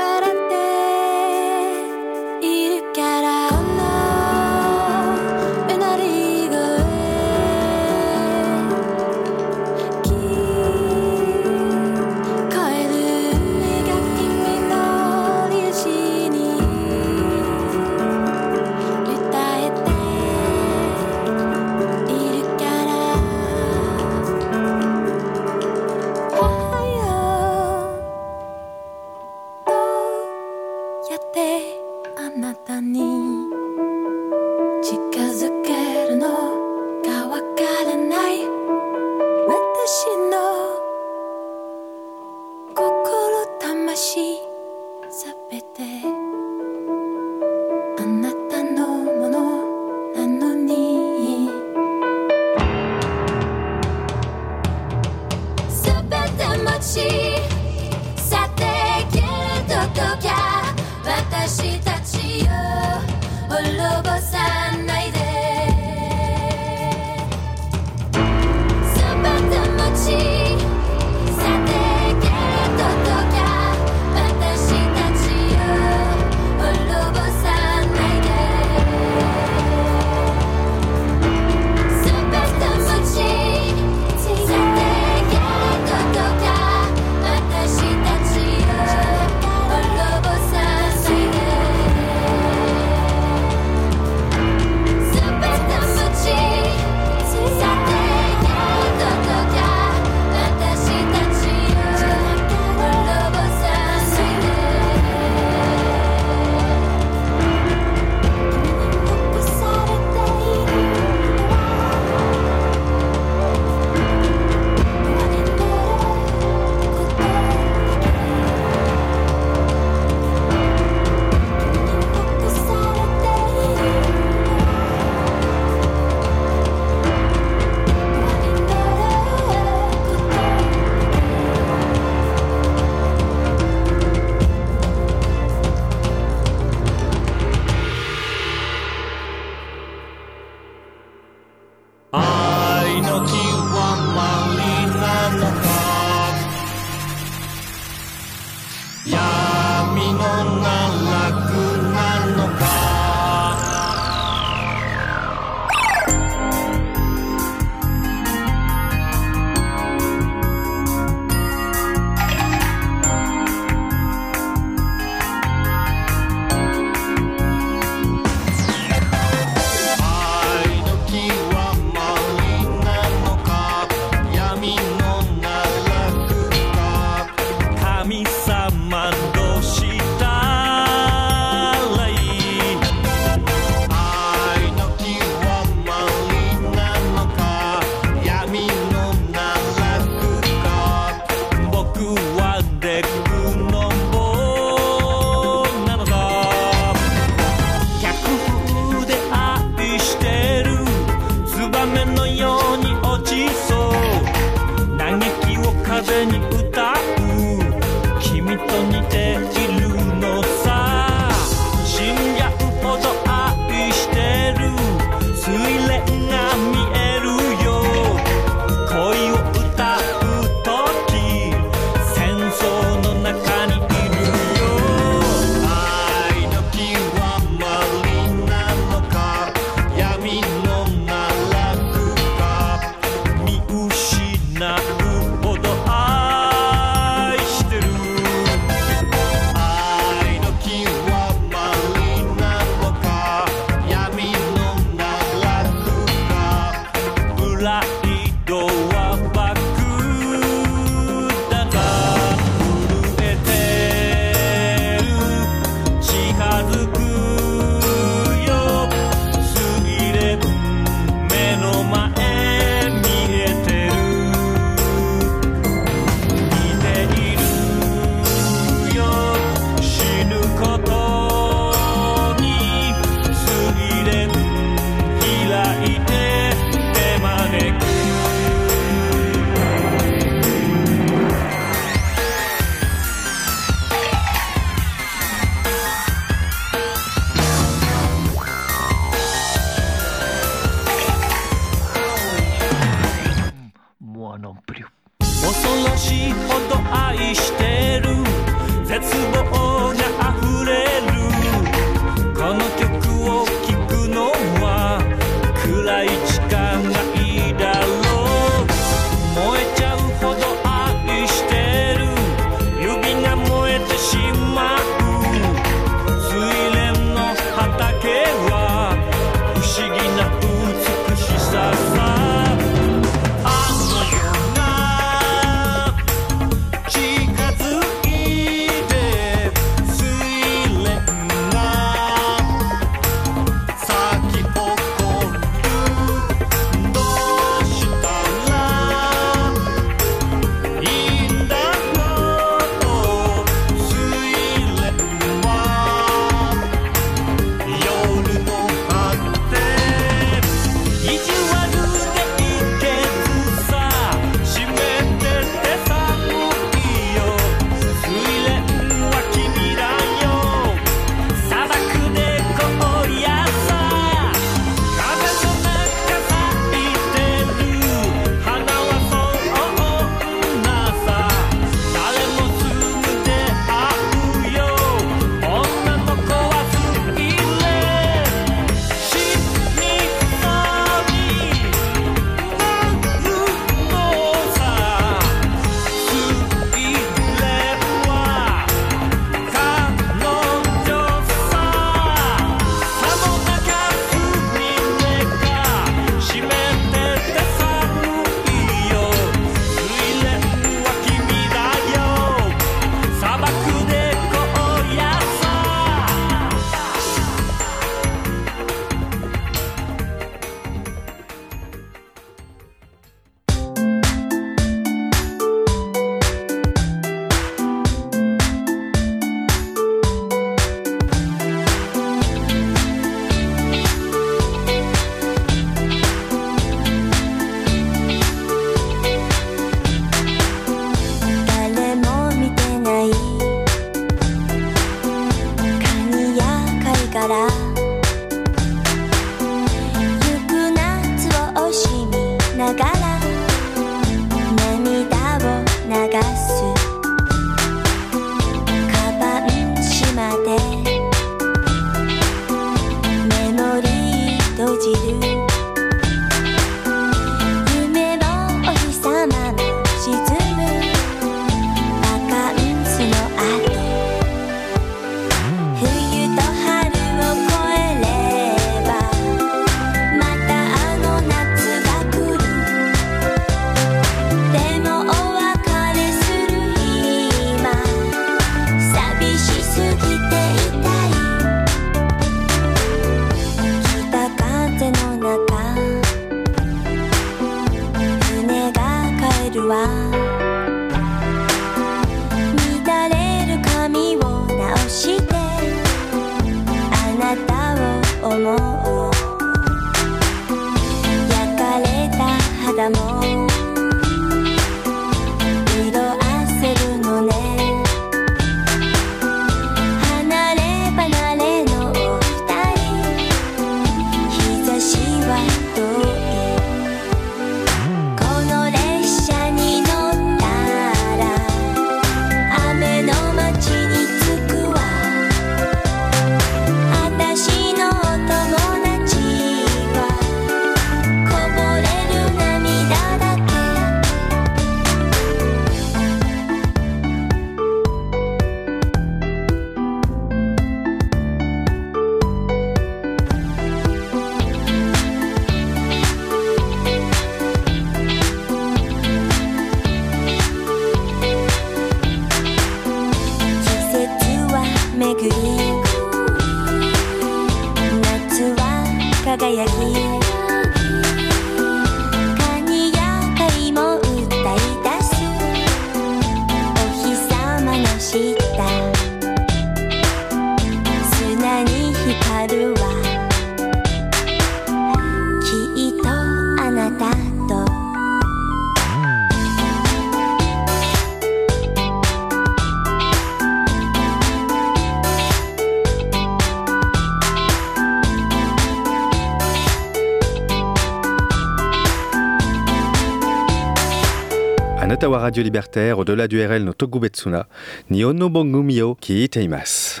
Radio Libertaire, au-delà du RL no Tokubetsuna, Nihon no Bongumi o kiite imasu.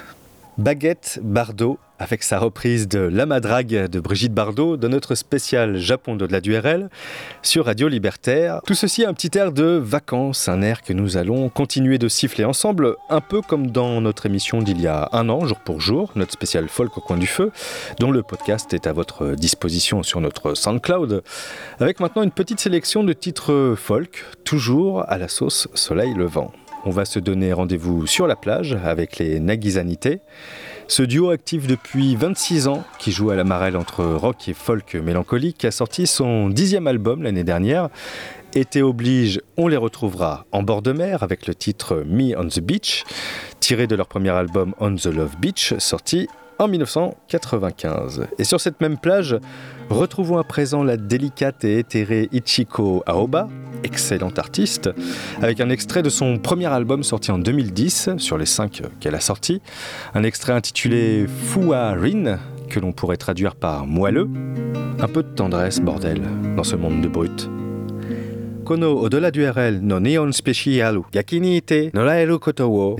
Baguette Bardot avec sa reprise de La Madrague de Brigitte Bardot de notre spécial Japon d'au-delà du RL sur Radio Libertaire. Tout ceci un petit air de vacances, un air que nous allons continuer de siffler ensemble, un peu comme dans notre émission d'il y a un an, jour pour jour, notre spécial folk au coin du feu, dont le podcast est à votre disposition sur notre SoundCloud, avec maintenant une petite sélection de titres folk, toujours à la sauce soleil levant. On va se donner rendez-vous sur la plage avec les Nagizanités. Ce duo actif depuis 26 ans, qui joue à la marelle entre rock et folk mélancolique, a sorti son dixième album l'année dernière. Été oblige, on les retrouvera en bord de mer avec le titre Me on the Beach, tiré de leur premier album On the Love Beach, sorti en 1995. Et sur cette même plage, retrouvons à présent la délicate et éthérée Ichiko Aoba, excellente artiste, avec un extrait de son premier album sorti en 2010, sur les cinq qu'elle a sortis, un extrait intitulé Fua Rin, que l'on pourrait traduire par moelleux. Un peu de tendresse, bordel, dans ce monde de brut. Kono au-delà du RL no neon specialu yakini ite noraeru koto wo.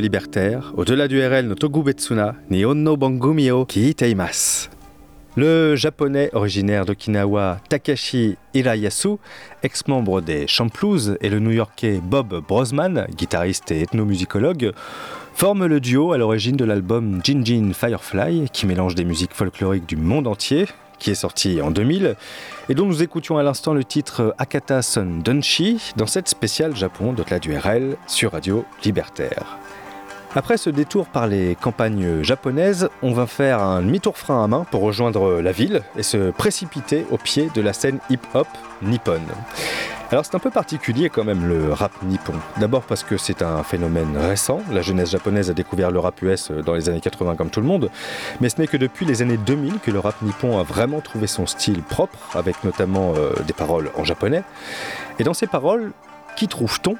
Libertaire, au-delà du RL no Togubetsuna, ni Onno Bangumio ki iteimasu. Le japonais originaire d'Okinawa Takashi Hirayasu, ex-membre des Champlouz, et le new-yorkais Bob Brosman, guitariste et ethnomusicologue, forment le duo à l'origine de l'album Jinjin Firefly, qui mélange des musiques folkloriques du monde entier, qui est sorti en 2000, et dont nous écoutions à l'instant le titre Akata Son Donshi dans cette spéciale Japon de la du RL sur Radio Libertaire. Après ce détour par les campagnes japonaises, on va faire un demi-tour frein à main pour rejoindre la ville et se précipiter au pied de la scène hip-hop nippone. Alors c'est un peu particulier quand même le rap nippon. D'abord parce que c'est un phénomène récent, la jeunesse japonaise a découvert le rap US dans les années 80 comme tout le monde, mais ce n'est que depuis les années 2000 que le rap nippon a vraiment trouvé son style propre, avec notamment euh, des paroles en japonais. Et dans ces paroles, qui trouve-t-on?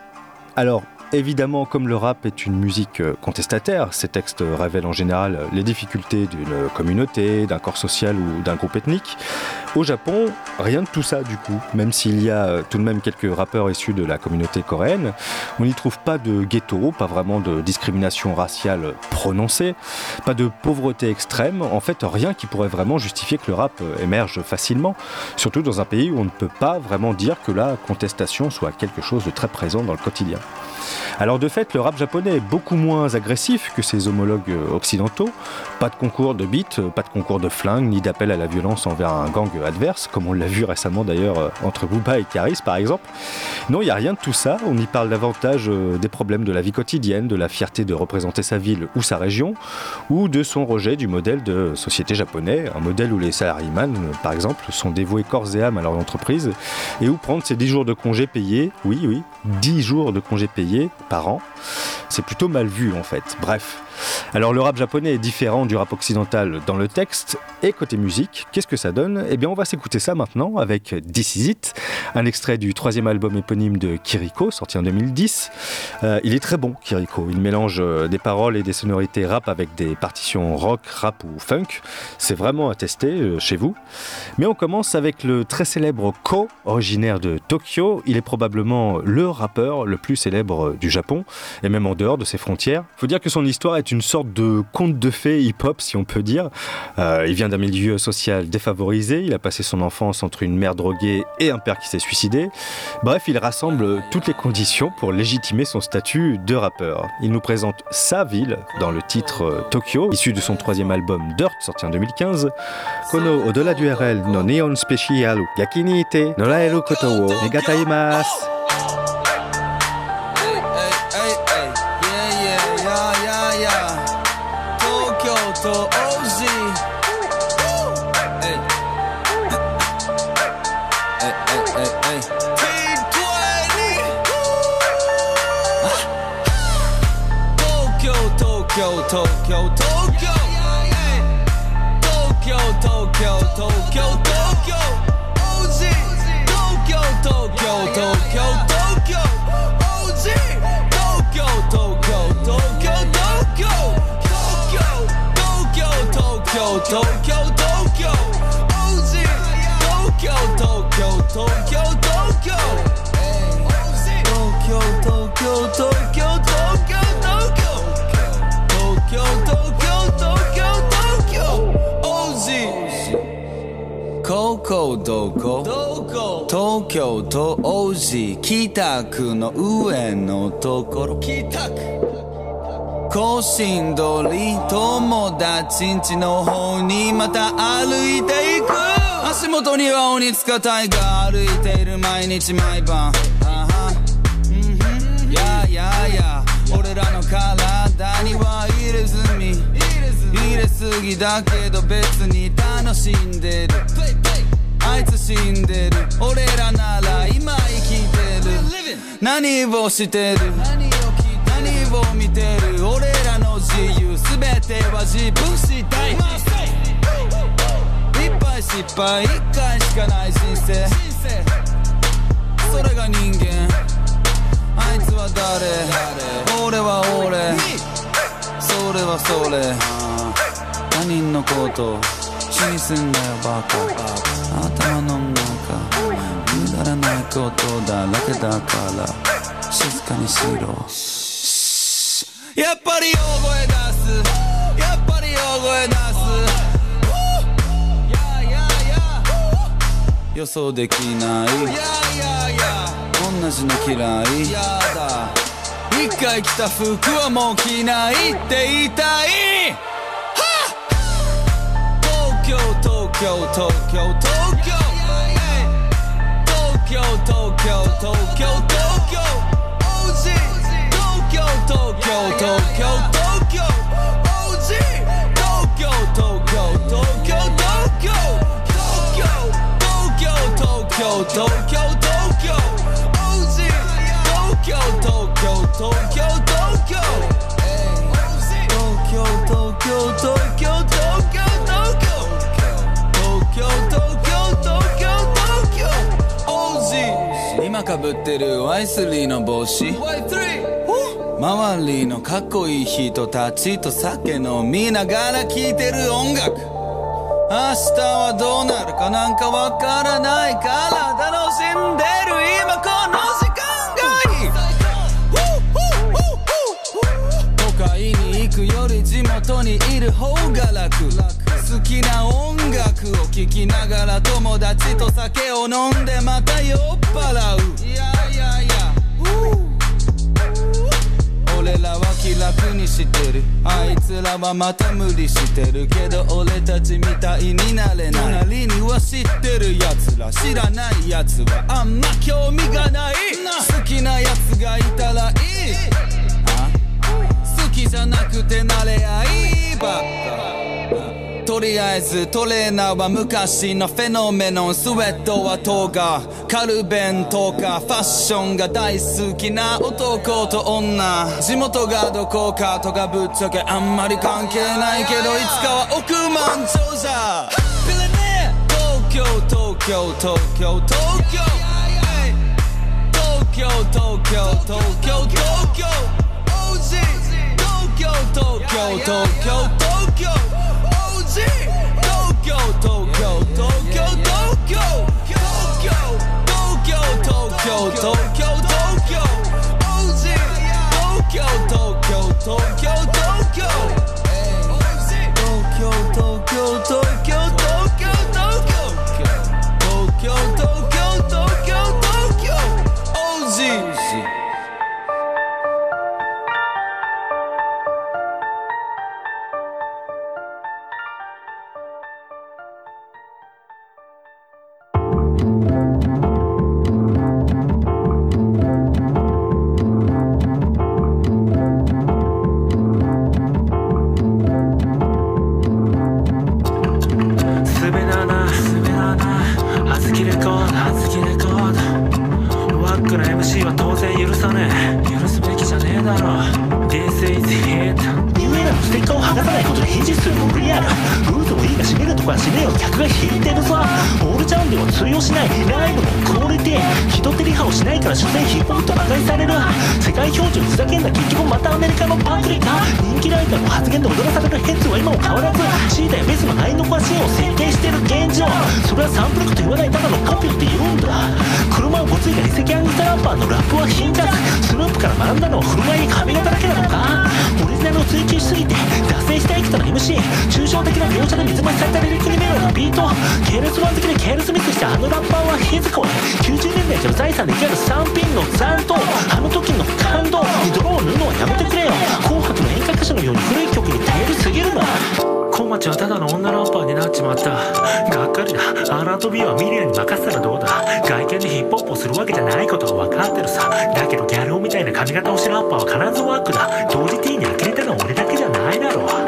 Alors Évidemment, comme le rap est une musique euh, contestataire, ces textes révèlent en général les difficultés d'une communauté, d'un corps social ou d'un groupe ethnique. Au Japon, rien de tout ça du coup, même s'il y a euh, tout de même quelques rappeurs issus de la communauté coréenne, on n'y trouve pas de ghetto, pas vraiment de discrimination raciale prononcée, pas de pauvreté extrême, en fait rien qui pourrait vraiment justifier que le rap euh, émerge facilement, surtout dans un pays où on ne peut pas vraiment dire que la contestation soit quelque chose de très présent dans le quotidien. Alors de fait, le rap japonais est beaucoup moins agressif que ses homologues occidentaux. Pas de concours de beats, euh, pas de concours de flingue, ni d'appel à la violence envers un gang adverse, comme on l'a vu récemment d'ailleurs euh, entre Booba et Karis par exemple. Non, il n'y a rien de tout ça. On y parle davantage euh, des problèmes de la vie quotidienne, de la fierté de représenter sa ville ou sa région, ou de son rejet du modèle de société japonais, un modèle où les salariés-man, euh, par exemple, sont dévoués corps et âme à leur entreprise, et où prendre ces 10 jours de congés payés, oui, oui, 10 jours de congés payés par an, c'est plutôt mal vu en fait. Bref. Alors le rap japonais est différent du rap occidental dans le texte et côté musique, qu'est-ce que ça donne? Eh bien on va s'écouter ça maintenant avec This Is It, un extrait du troisième album éponyme de Kiriko sorti en 2010. Euh, il est très bon Kiriko, il mélange euh, des paroles et des sonorités rap avec des partitions rock, rap ou funk. C'est vraiment à tester euh, chez vous. Mais on commence avec le très célèbre Ko, originaire de Tokyo. Il est probablement le rappeur le plus célèbre du Japon et même en dehors de ses frontières. Faut dire que son histoire est une sorte de conte de fées hip-hop, si on peut dire. Euh, il vient d'un milieu social défavorisé. Il a passé son enfance entre une mère droguée et un père qui s'est suicidé. Bref, il rassemble toutes les conditions pour légitimer son statut de rappeur. Il nous présente sa ville dans le titre euh, Tokyo, issu de son troisième album Dirt, sorti en 2015. Kono au-delà du RL no neon special yakinite no raeru koto wo. 東京東京。東京東京東京東京東京東京東京東京。東京東京東京どこ東京と東京北区の上東ところ。北区。甲信通り友達んちの方にまた歩いていく。足元には鬼塚タイが歩いている毎日毎晩。あは。んややや俺らの体には入れ墨入れすぎだけど別に楽しんでる。あいつ死んでる。俺らなら今生きてる。何をしてる。を見てる俺らの自由全ては自分次第いっぱい失敗一回しかない人生。それが人間。あいつは誰？俺は俺。それはそれ。他人のこと。気にすんなよバカ。頭の中。くだらないことだらけだから。静かにしろ。やっぱり大声出す。やっぱり大声出す。ややや予想できない。同じの嫌いや。だ一回着た服はもう着ないって言いたい。東京東京東京東京東京東京東京東京京東京 OG 東京東京東京東京東京東京東京東京 OG 東京東京東京東京東京東京東京東京東京東京東京東京東京 OG 今かぶってる Y3 の帽子周りのかっこいい人たちと酒飲みながら聴いてる音楽。明日はどうなるかなんかわからない。から楽しんでる今この時間がいい。都会に行くより地元にいる方が楽。好きな音楽を聴きながら友達と酒を飲んでまた酔っ払う。俺らは気楽にしてる。あいつらはまた無理してる。けど俺たちみたいになれない。隣には知ってるやつら知らないやつはあんま興味がない。好きなやつがいたらいい。あ？好きじゃなくてなれ合いばっかとりあえずトレーナーは昔のフェノメノンスウェットはトガカルベンとかファッションが大好きな男と女地元がどこかとかぶっちゃけあんまり関係ないけどいつかは億万長者ピレネ東京東京東京東京東京東京東京東京 OG 東京東京東京東京東京 Tokyo, Tokyo Tokyo Tokyo Tokyo Tokyo Tokyo Tokyo Tokyo OG Tokyo Tokyo Tokyo Tokyo Tokyo Tokyo Tokyo Tokyo Tokyo Tokyo Tokyo ただの女ラッパーになっちまった。がっかりだ。アナトビはミリアに任せたらどうだ。外見でヒップホップをするわけじゃないことは分かってるさ。だけどギャル男みたいな髪型をしてるラッパーは必ずワークだ。同時 T に呆れたのは俺だけじゃないだろう。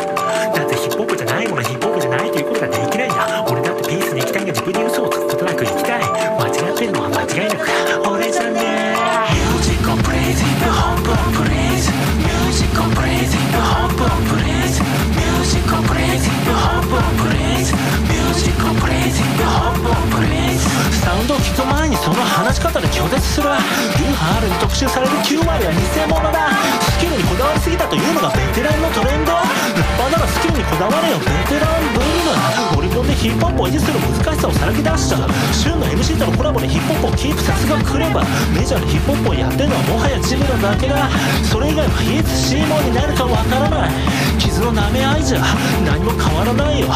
話し方で拒絶する UR に特集される9割は偽物だ。スキルにこだわりすぎたというのがベテランのトレンド。ラッパーならスキルにこだわれよベテランブームオリコンでヒップホップを維持する難しさをさらけ出した。旬の MC とのコラボでヒップホップをキープさすがクレバメジャーでヒップホップをやってるのはもはやジムラだけだ。それ以外はいつ C モンになるかわからない。傷の舐め合いじゃ何も変わらないよ。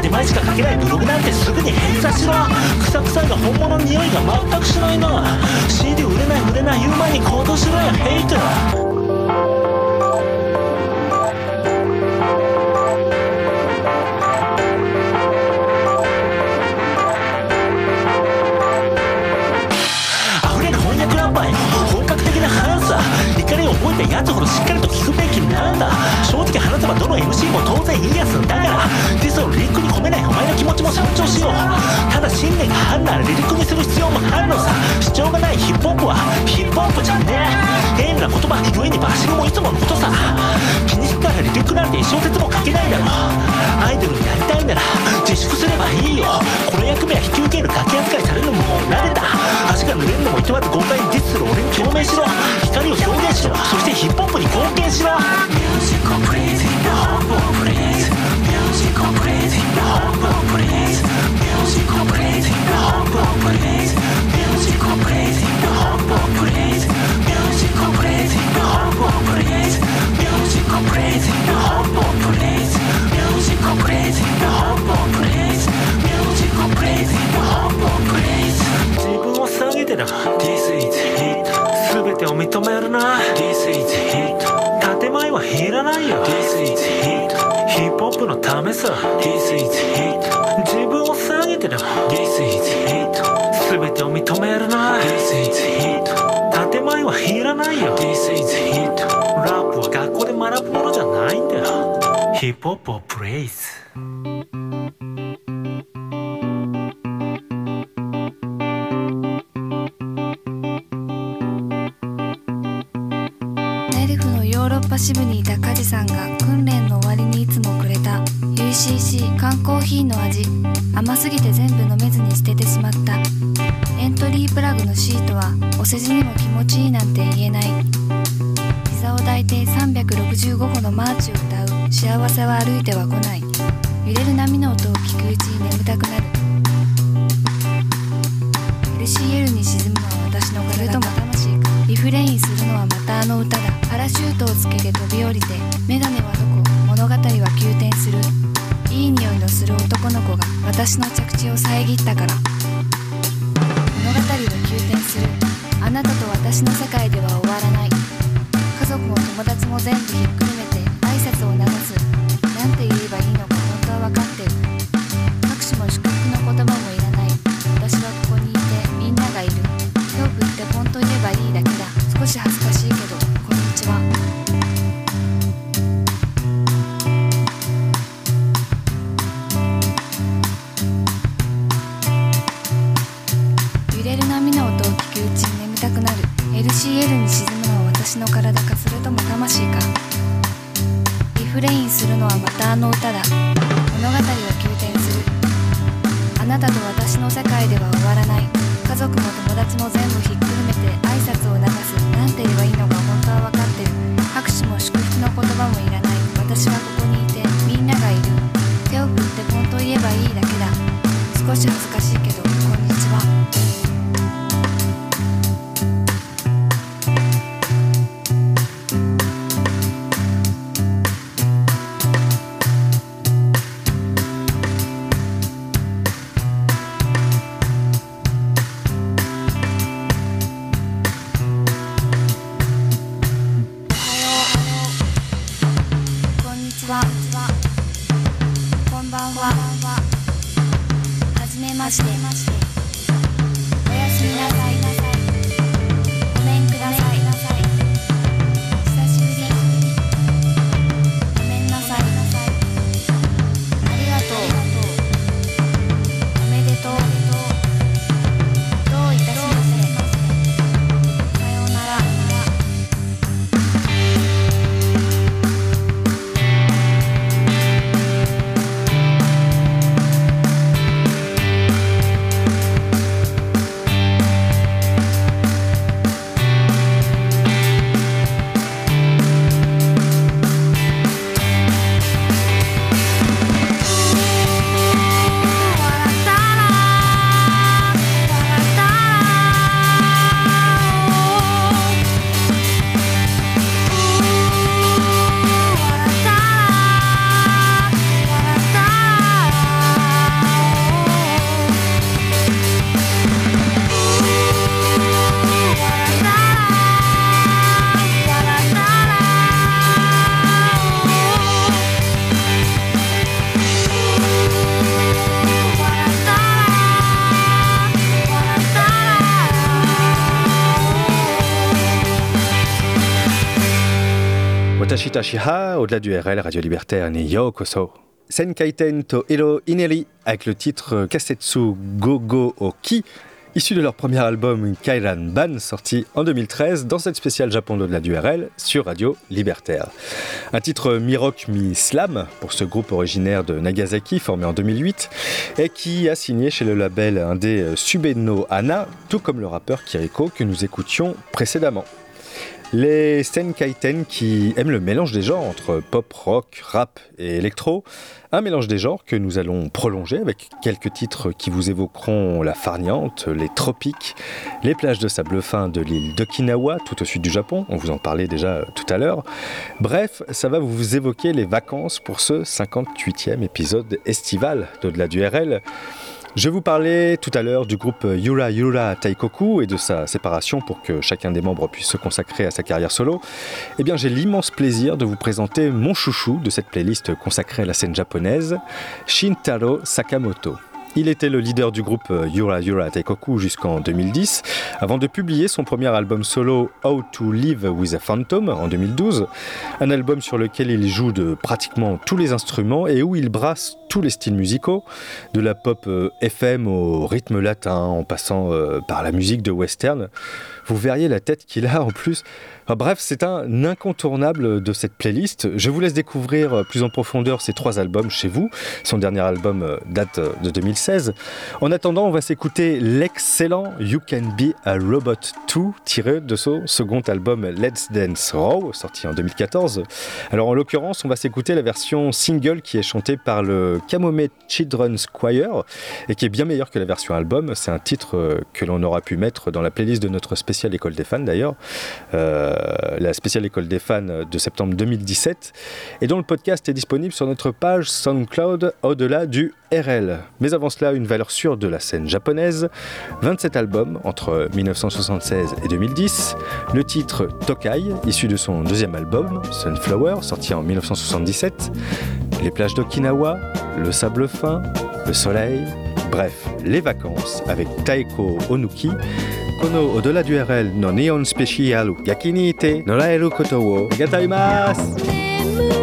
建前しか書けないブログなんてすぐに閉鎖しろ。草臭いが本物の匂いが全くしないな。CD 売れない売れない言う前に行動しろよヘイトやつほどしっかりと聞くべきなんだ。正直話せばどの MC も当然いいやつだから。ディスをリリックに込めないお前の気持ちも尊重しよう。ただ信念があるならリリックにする必要もあるのさ。主張がないヒップホップはヒップホップじゃねえ。変な言葉故にバッシングもいつものことさ。気にしたらリリックなんて一小節も書けないだろアイドルになりたいなら自粛すればいいよ。この役目は引き受けるガキ扱いされるのも慣れた。足が濡れるのもいとわず豪快にディスする俺に共鳴しろ。光を表現しろ。そしてヒッポプップに貢献しな自分を下げてな。This is 全てを認めるな。This is hit 建前は減らないよ。This is hit ヒップホップのためさ。This is hit 自分を下げてな This is hit 全てを認めるな。This is hit 建前は減らないよ。This is hit ラップは学校で学ぶものじゃないんだよ。ヒップホップをプレイスするの歌だ。物語は急転する。あなたと私の世界では終わらない。家族も友達も全部ひっくるめて挨拶を流す。なんて言えばいいのか本当は分かってる。拍手も祝福の言葉もいらない。私はここにいてみんながいる。手を振ってポンと言えばいいだけだ。少し恥ずかしいけどこんにちは。Watashi Tashiha, au-delà du RL, Radio Libertaire, ni Yokoso. Senkaiten to Hiro Ineri, avec le titre Kasetsu Gogo Oki, issu de leur premier album Kairan Ban, sorti en 2013 dans cette spéciale Japon au-delà du RL sur Radio Libertaire. Un titre mi-rock mi-slam pour ce groupe originaire de Nagasaki formé en 2008 et qui a signé chez le label indé Subeno Hana, tout comme le rappeur Kiriko que nous écoutions précédemment. Les Senkaiten qui aiment le mélange des genres entre pop, rock, rap et électro, un mélange des genres que nous allons prolonger avec quelques titres qui vous évoqueront la farniente, les tropiques, les plages de sable fin de l'île d'Okinawa tout au sud du Japon, on vous en parlait déjà tout à l'heure. Bref, ça va vous évoquer les vacances pour ce 58e épisode estival d'au-delà du RL. Je vous parlais tout à l'heure du groupe Yura Yura Taikoku et de sa séparation pour que chacun des membres puisse se consacrer à sa carrière solo. Eh bien, j'ai l'immense plaisir de vous présenter mon chouchou de cette playlist consacrée à la scène japonaise, Shintaro Sakamoto. Il était le leader du groupe euh, Yura Yura Teikoku jusqu'en 2010, avant de publier son premier album solo How to Live with a Phantom en 2012, un album sur lequel il joue de pratiquement tous les instruments et où il brasse tous les styles musicaux, de la pop euh, FM au rythme latin en passant euh, par la musique de western. Vous verriez la tête qu'il a en plus. Bref, c'est un incontournable de cette playlist. Je vous laisse découvrir euh, plus en profondeur ces trois albums chez vous. Son dernier album euh, date euh, de 2016. En attendant, on va s'écouter l'excellent You Can Be a Robot 2, tiré de son second album Let's Dance Raw, sorti en 2014. Alors en l'occurrence, on va s'écouter la version single qui est chantée par le Kamome Children's Choir et qui est bien meilleure que la version album. C'est un titre que l'on aura pu mettre dans la playlist de notre spéciale école des fans d'ailleurs, Euh, la spéciale école des fans de septembre 2017, et dont le podcast est disponible sur notre page SoundCloud au-delà du RL. Mais avant cela, une valeur sûre de la scène japonaise, 27 albums entre 1976 et 2010, le titre Tokai, issu de son deuxième album, Sunflower, sorti en 1977, les plages d'Okinawa, le sable fin, le soleil, bref, les vacances avec Taeko Onuki, Au-delà du RL no Neon Special Gaki ni ite noraeru koto wo. Arigataimasu 夜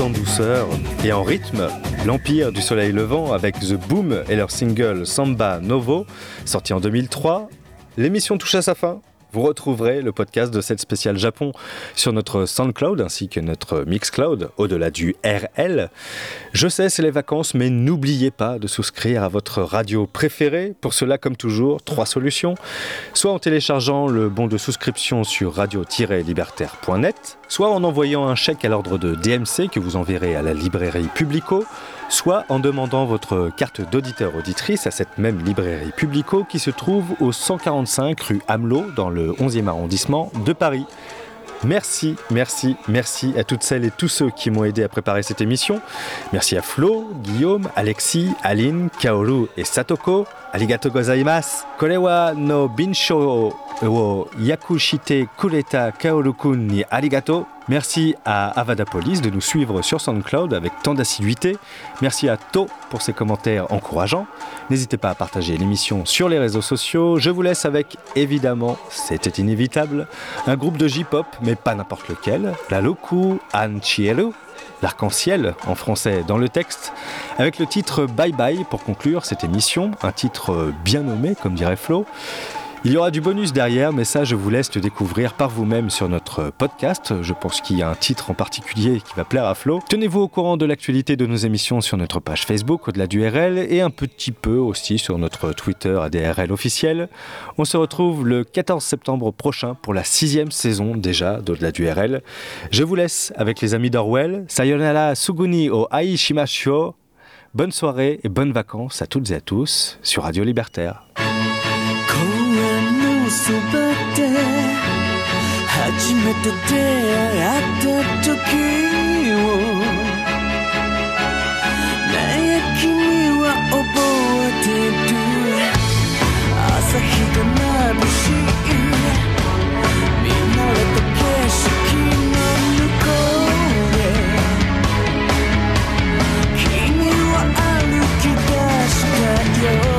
en douceur et en rythme l'Empire du Soleil Levant avec The Boom et leur single Samba Novo, sorti en 2003. L'émission touche à sa fin. Vous retrouverez le podcast de cette spéciale Japon sur notre SoundCloud ainsi que notre Mixcloud au-delà du RL. Je sais, c'est les vacances, mais n'oubliez pas de souscrire à votre radio préférée. Pour cela, comme toujours, trois solutions. Soit en téléchargeant le bon de souscription sur radio-libertaire.net, soit en envoyant un chèque à l'ordre de DMC que vous enverrez à la librairie Publico, soit en demandant votre carte d'auditeur-auditrice à cette même librairie Publico qui se trouve au 145 rue Hamelot dans le 11e arrondissement de Paris. Merci, merci, merci à toutes celles et tous ceux qui m'ont aidé à préparer cette émission. Merci à Flo, Guillaume, Alexis, Aline, Kaoru et Satoko. Arigato gozaimasu. Kore wa no binsho yakushite kureta Kaoru-kun ni. Merci à Avada Police de nous suivre sur SoundCloud avec tant d'assiduité. Merci à To pour ses commentaires encourageants. N'hésitez pas à partager l'émission sur les réseaux sociaux. Je vous laisse avec, évidemment, c'était inévitable, un groupe de J-pop, mais pas n'importe lequel, la Loku Anchielu, l'arc-en-ciel en français dans le texte, avec le titre Bye Bye pour conclure cette émission, un titre bien nommé, comme dirait Flo. Il y aura du bonus derrière, mais ça, je vous laisse le découvrir par vous-même sur notre podcast. Je pense qu'il y a un titre en particulier qui va plaire à Flo. Tenez-vous au courant de l'actualité de nos émissions sur notre page Facebook, au-delà du RL, et un petit peu aussi sur notre Twitter ADRL officiel. On se retrouve le 14 septembre prochain pour la sixième saison déjà d'au-delà du RL. Je vous laisse avec les amis d'Orwell. Sayonara Suguni o Ai Shimashio. Bonne soirée et bonnes vacances à toutes et à tous sur Radio Libertaire. そばで初めて出会った時をねえ君は覚えてる。朝日が眩しい。見慣れた景色の向こうへ君は歩き出したよ。